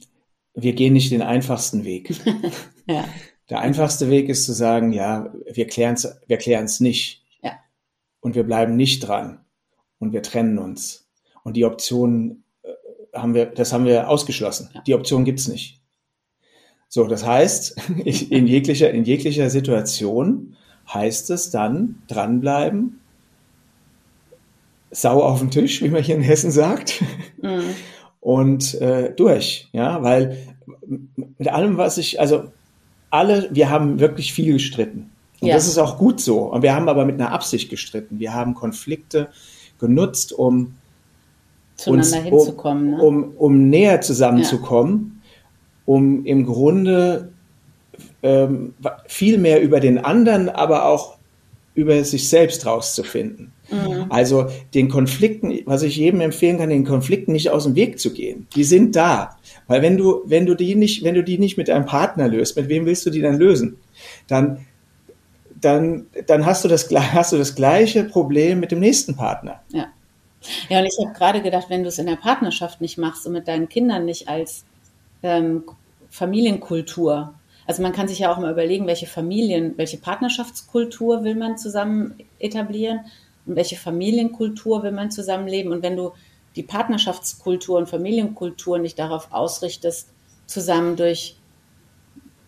wir gehen nicht den einfachsten Weg. ja. Der einfachste Weg ist zu sagen, ja, wir klären es wir klären's nicht. Ja. Und wir bleiben nicht dran und wir trennen uns. Und die Option äh, haben wir, das haben wir ausgeschlossen. Ja. Die Option gibt's nicht. So, das heißt, in jeglicher, in jeglicher Situation heißt es dann dranbleiben, Sau auf den Tisch, wie man hier in Hessen sagt, mhm. und äh, durch, ja, weil mit allem, was ich, also alle, wir haben wirklich viel gestritten. Und ja. das ist auch gut so. Und wir haben aber mit einer Absicht gestritten. Wir haben Konflikte genutzt, um zueinander uns, hinzukommen, um, ne? um, um näher zusammenzukommen, ja. um im Grunde ähm, viel mehr über den anderen, aber auch über sich selbst rauszufinden. Mhm. Also den Konflikten, was ich jedem empfehlen kann, den Konflikten nicht aus dem Weg zu gehen. Die sind da. Weil wenn du, wenn du die nicht, wenn du die nicht mit deinem Partner löst, mit wem willst du die dann lösen? Dann, dann, dann hast du das, hast du das gleiche Problem mit dem nächsten Partner. Ja. Ja, und ich habe gerade gedacht, wenn du es in der Partnerschaft nicht machst und mit deinen Kindern nicht als ähm, Familienkultur, also man kann sich ja auch mal überlegen, welche Familien, welche Partnerschaftskultur will man zusammen etablieren und welche Familienkultur will man zusammenleben. Und wenn du die Partnerschaftskultur und Familienkultur nicht darauf ausrichtest, zusammen durch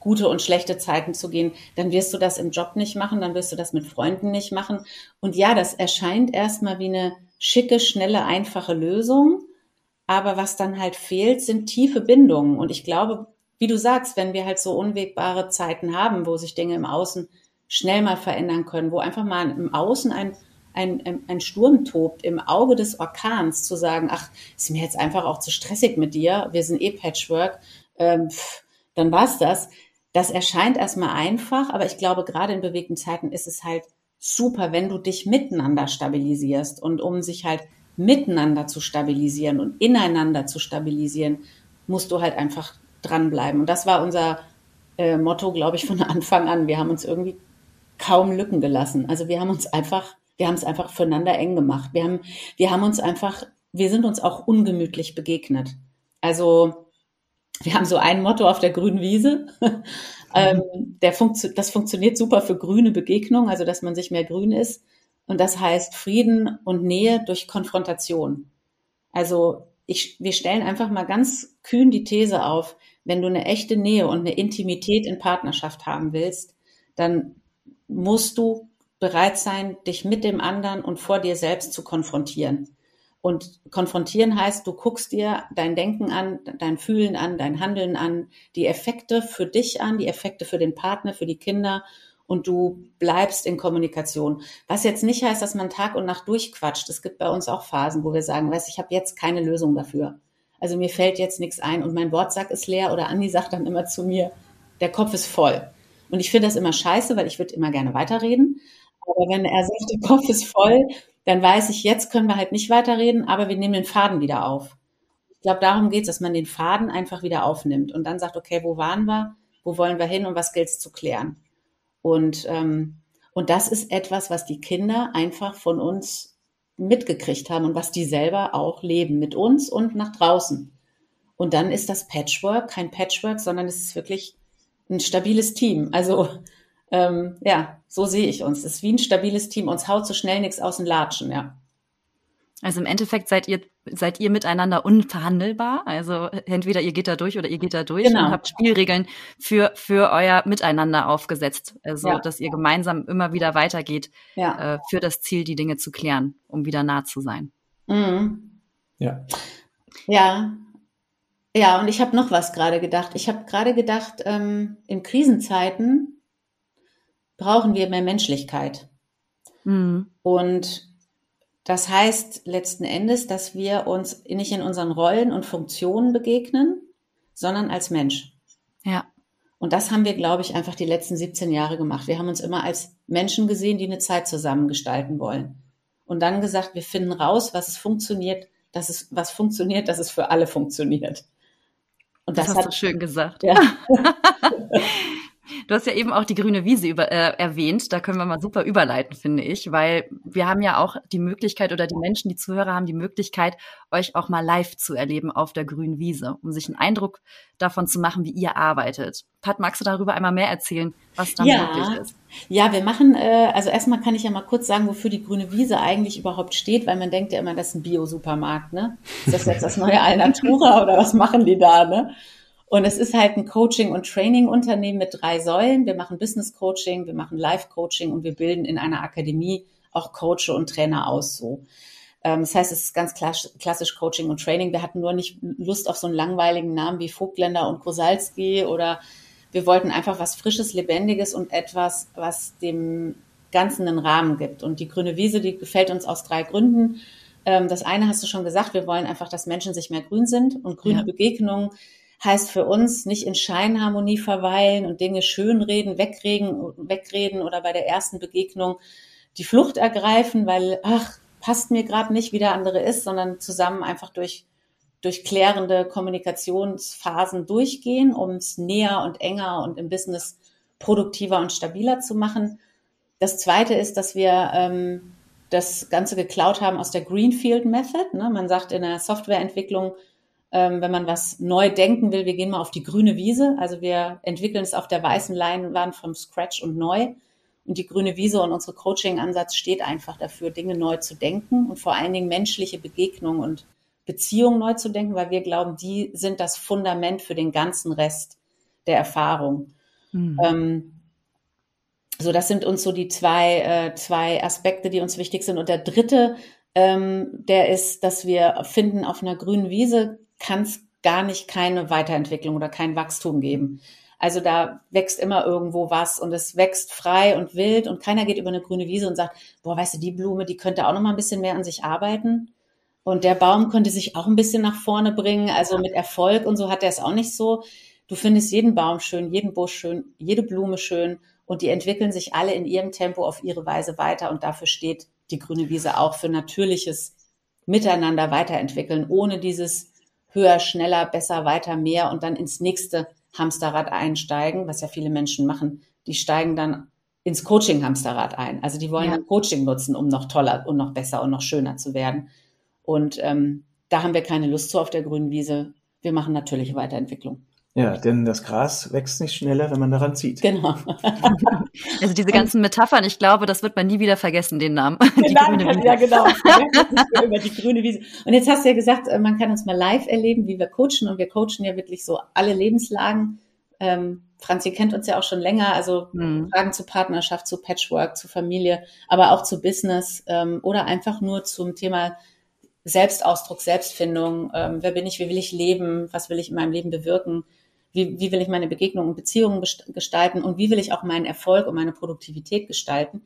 gute und schlechte Zeiten zu gehen, dann wirst du das im Job nicht machen, dann wirst du das mit Freunden nicht machen. Und ja, das erscheint erstmal wie eine schicke, schnelle, einfache Lösung. Aber was dann halt fehlt, sind tiefe Bindungen. Und ich glaube, wie du sagst, wenn wir halt so unwegbare Zeiten haben, wo sich Dinge im Außen schnell mal verändern können, wo einfach mal im Außen ein ein, ein Sturm tobt, im Auge des Orkans zu sagen, ach, ist mir jetzt einfach auch zu stressig mit dir, wir sind eh Patchwork, ähm, pff, dann war's das. Das erscheint erstmal einfach, aber ich glaube, gerade in bewegten Zeiten ist es halt super, wenn du dich miteinander stabilisierst. Und um sich halt miteinander zu stabilisieren und ineinander zu stabilisieren, musst du halt einfach dranbleiben. Und das war unser äh, Motto, glaube ich, von Anfang an. Wir haben uns irgendwie kaum Lücken gelassen. Also wir haben uns einfach wir haben es einfach füreinander eng gemacht. Wir haben, wir haben uns einfach, wir sind uns auch ungemütlich begegnet. Also wir haben so ein Motto auf der grünen Wiese. ähm, der funktio das funktioniert super für grüne Begegnung, also dass man sich mehr grün ist. Und das heißt Frieden und Nähe durch Konfrontation. Also ich, wir stellen einfach mal ganz kühn die These auf, wenn du eine echte Nähe und eine Intimität in Partnerschaft haben willst, dann musst du bereit sein, dich mit dem anderen und vor dir selbst zu konfrontieren. Und konfrontieren heißt, du guckst dir dein Denken an, dein Fühlen an, dein Handeln an, die Effekte für dich an, die Effekte für den Partner, für die Kinder und du bleibst in Kommunikation. Was jetzt nicht heißt, dass man Tag und Nacht durchquatscht. Es gibt bei uns auch Phasen, wo wir sagen, weißt, ich habe jetzt keine Lösung dafür. Also mir fällt jetzt nichts ein und mein Wortsack ist leer oder Andi sagt dann immer zu mir, der Kopf ist voll. Und ich finde das immer scheiße, weil ich würde immer gerne weiterreden. Aber wenn er sagt, der Kopf ist voll, dann weiß ich, jetzt können wir halt nicht weiterreden, aber wir nehmen den Faden wieder auf. Ich glaube, darum geht es, dass man den Faden einfach wieder aufnimmt und dann sagt, okay, wo waren wir, wo wollen wir hin und was gilt es zu klären. Und, ähm, und das ist etwas, was die Kinder einfach von uns mitgekriegt haben und was die selber auch leben mit uns und nach draußen. Und dann ist das Patchwork kein Patchwork, sondern es ist wirklich ein stabiles Team. Also ähm, ja, so sehe ich uns. Es ist wie ein stabiles Team. Uns haut so schnell nichts aus dem Latschen, ja. Also im Endeffekt seid ihr, seid ihr miteinander unverhandelbar. Also entweder ihr geht da durch oder ihr geht da durch genau. und habt Spielregeln für, für euer Miteinander aufgesetzt. Also, ja. dass ihr gemeinsam immer wieder weitergeht, ja. äh, für das Ziel, die Dinge zu klären, um wieder nah zu sein. Mhm. Ja. Ja. Ja, und ich habe noch was gerade gedacht. Ich habe gerade gedacht, ähm, in Krisenzeiten brauchen wir mehr Menschlichkeit. Mhm. Und das heißt letzten Endes, dass wir uns nicht in unseren Rollen und Funktionen begegnen, sondern als Mensch. Ja. Und das haben wir, glaube ich, einfach die letzten 17 Jahre gemacht. Wir haben uns immer als Menschen gesehen, die eine Zeit zusammen gestalten wollen. Und dann gesagt, wir finden raus, was es funktioniert, dass es, was funktioniert, dass es für alle funktioniert. Und das, das hast hat, du schön gesagt. Ja. Du hast ja eben auch die grüne Wiese über, äh, erwähnt. Da können wir mal super überleiten, finde ich, weil wir haben ja auch die Möglichkeit oder die Menschen, die Zuhörer haben die Möglichkeit, euch auch mal live zu erleben auf der grünen Wiese, um sich einen Eindruck davon zu machen, wie ihr arbeitet. Pat, magst du darüber einmal mehr erzählen, was da ja, möglich ist? Ja, wir machen, äh, also erstmal kann ich ja mal kurz sagen, wofür die grüne Wiese eigentlich überhaupt steht, weil man denkt ja immer, das ist ein Bio-Supermarkt, ne? Ist das jetzt das neue Alnatura oder was machen die da, ne? Und es ist halt ein Coaching- und Training-Unternehmen mit drei Säulen. Wir machen Business Coaching, wir machen Life Coaching und wir bilden in einer Akademie auch Coach und Trainer aus, so. Ähm, das heißt, es ist ganz klassisch Coaching und Training. Wir hatten nur nicht Lust auf so einen langweiligen Namen wie Vogtländer und Kosalski oder wir wollten einfach was Frisches, Lebendiges und etwas, was dem Ganzen einen Rahmen gibt. Und die grüne Wiese, die gefällt uns aus drei Gründen. Ähm, das eine hast du schon gesagt, wir wollen einfach, dass Menschen sich mehr grün sind und grüne ja. Begegnungen heißt für uns nicht in Scheinharmonie verweilen und Dinge schönreden, wegreden, wegreden oder bei der ersten Begegnung die Flucht ergreifen, weil, ach, passt mir gerade nicht, wie der andere ist, sondern zusammen einfach durch, durch klärende Kommunikationsphasen durchgehen, um es näher und enger und im Business produktiver und stabiler zu machen. Das Zweite ist, dass wir ähm, das Ganze geklaut haben aus der Greenfield Method. Ne? Man sagt in der Softwareentwicklung, ähm, wenn man was neu denken will, wir gehen mal auf die grüne Wiese. Also wir entwickeln es auf der weißen Leinwand vom Scratch und neu. Und die grüne Wiese und unsere Coaching-Ansatz steht einfach dafür, Dinge neu zu denken und vor allen Dingen menschliche Begegnungen und Beziehungen neu zu denken, weil wir glauben, die sind das Fundament für den ganzen Rest der Erfahrung. Mhm. Ähm, so, das sind uns so die zwei, äh, zwei Aspekte, die uns wichtig sind. Und der dritte, ähm, der ist, dass wir finden, auf einer grünen Wiese kann es gar nicht keine Weiterentwicklung oder kein Wachstum geben. Also da wächst immer irgendwo was und es wächst frei und wild und keiner geht über eine grüne Wiese und sagt, boah, weißt du, die Blume, die könnte auch noch mal ein bisschen mehr an sich arbeiten. Und der Baum könnte sich auch ein bisschen nach vorne bringen. Also mit Erfolg und so hat er es auch nicht so. Du findest jeden Baum schön, jeden Busch schön, jede Blume schön und die entwickeln sich alle in ihrem Tempo auf ihre Weise weiter und dafür steht die grüne Wiese auch für natürliches Miteinander weiterentwickeln, ohne dieses höher, schneller, besser, weiter, mehr und dann ins nächste Hamsterrad einsteigen, was ja viele Menschen machen. Die steigen dann ins Coaching-Hamsterrad ein. Also die wollen ja. Coaching nutzen, um noch toller und noch besser und noch schöner zu werden. Und ähm, da haben wir keine Lust zu auf der grünen Wiese. Wir machen natürliche Weiterentwicklung. Ja, denn das Gras wächst nicht schneller, wenn man daran zieht. Genau. also diese ganzen Metaphern, ich glaube, das wird man nie wieder vergessen, den Namen. Die Nein, grüne Wiese. Ja, genau. über die grüne Wiese. Und jetzt hast du ja gesagt, äh, man kann uns mal live erleben, wie wir coachen. Und wir coachen ja wirklich so alle Lebenslagen. Ähm, Franzi kennt uns ja auch schon länger, also mhm. Fragen zu Partnerschaft, zu Patchwork, zu Familie, aber auch zu Business ähm, oder einfach nur zum Thema Selbstausdruck, Selbstfindung. Ähm, wer bin ich? Wie will ich leben? Was will ich in meinem Leben bewirken? Wie, wie will ich meine Begegnungen und Beziehungen gestalten und wie will ich auch meinen Erfolg und meine Produktivität gestalten.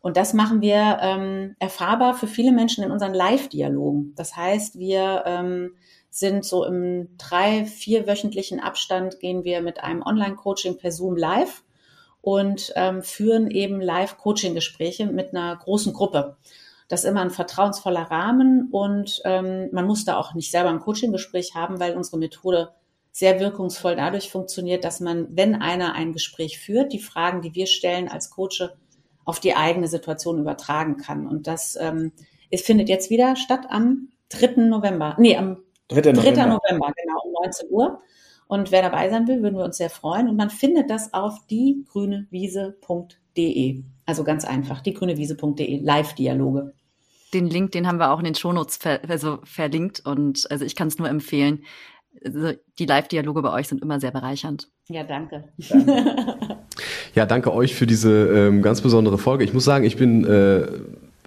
Und das machen wir ähm, erfahrbar für viele Menschen in unseren Live-Dialogen. Das heißt, wir ähm, sind so im drei, vier wöchentlichen Abstand gehen wir mit einem Online-Coaching per Zoom live und ähm, führen eben Live-Coaching-Gespräche mit einer großen Gruppe. Das ist immer ein vertrauensvoller Rahmen und ähm, man muss da auch nicht selber ein Coaching-Gespräch haben, weil unsere Methode sehr wirkungsvoll dadurch funktioniert, dass man, wenn einer ein Gespräch führt, die Fragen, die wir stellen als Coach, auf die eigene Situation übertragen kann. Und das ähm, es findet jetzt wieder statt am 3. November. Nee, am 3. November. 3. November, genau, um 19 Uhr. Und wer dabei sein will, würden wir uns sehr freuen. Und man findet das auf diegrünewiese.de. Also ganz einfach, diegrünewiese.de, Live-Dialoge. Den Link, den haben wir auch in den Shownotes ver also verlinkt und also ich kann es nur empfehlen die Live-Dialoge bei euch sind immer sehr bereichernd. Ja, danke. ja, danke euch für diese ähm, ganz besondere Folge. Ich muss sagen, ich bin äh,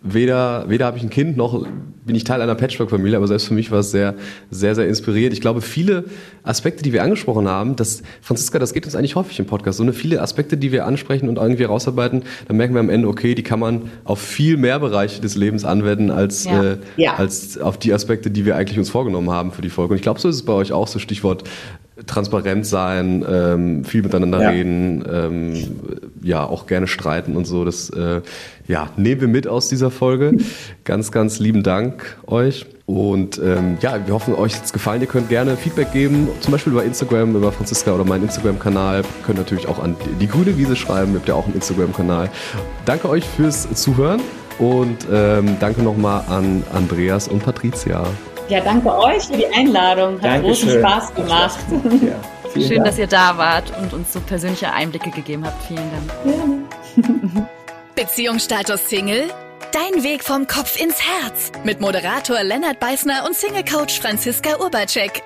weder, weder habe ich ein Kind noch bin ich Teil einer Patchwork-Familie, aber selbst für mich war es sehr, sehr, sehr inspiriert. Ich glaube, viele Aspekte, die wir angesprochen haben, das, Franziska, das geht uns eigentlich häufig im Podcast. So eine viele Aspekte, die wir ansprechen und irgendwie rausarbeiten, dann merken wir am Ende, okay, die kann man auf viel mehr Bereiche des Lebens anwenden als, ja. Äh, ja. als auf die Aspekte, die wir eigentlich uns vorgenommen haben für die Folge. Und ich glaube, so ist es bei euch auch, so Stichwort transparent sein, ähm, viel miteinander ja. reden, ähm, ja, auch gerne streiten und so. Das äh, ja, nehmen wir mit aus dieser Folge. Ganz, ganz lieben Dank euch. Und ähm, ja, wir hoffen, euch hat es gefallen. Ihr könnt gerne Feedback geben, zum Beispiel über Instagram, über Franziska oder meinen Instagram-Kanal. Könnt natürlich auch an die grüne Wiese schreiben, ihr habt ja auch einen Instagram-Kanal. Danke euch fürs Zuhören und ähm, danke nochmal an Andreas und Patricia. Ja, danke euch für die Einladung. Hat Dankeschön. großen Spaß gemacht. Ja, Schön, Dank. dass ihr da wart und uns so persönliche Einblicke gegeben habt. Vielen Dank. Ja. Beziehungsstatus Single? Dein Weg vom Kopf ins Herz. Mit Moderator Lennart Beißner und Single-Coach Franziska Urbacek.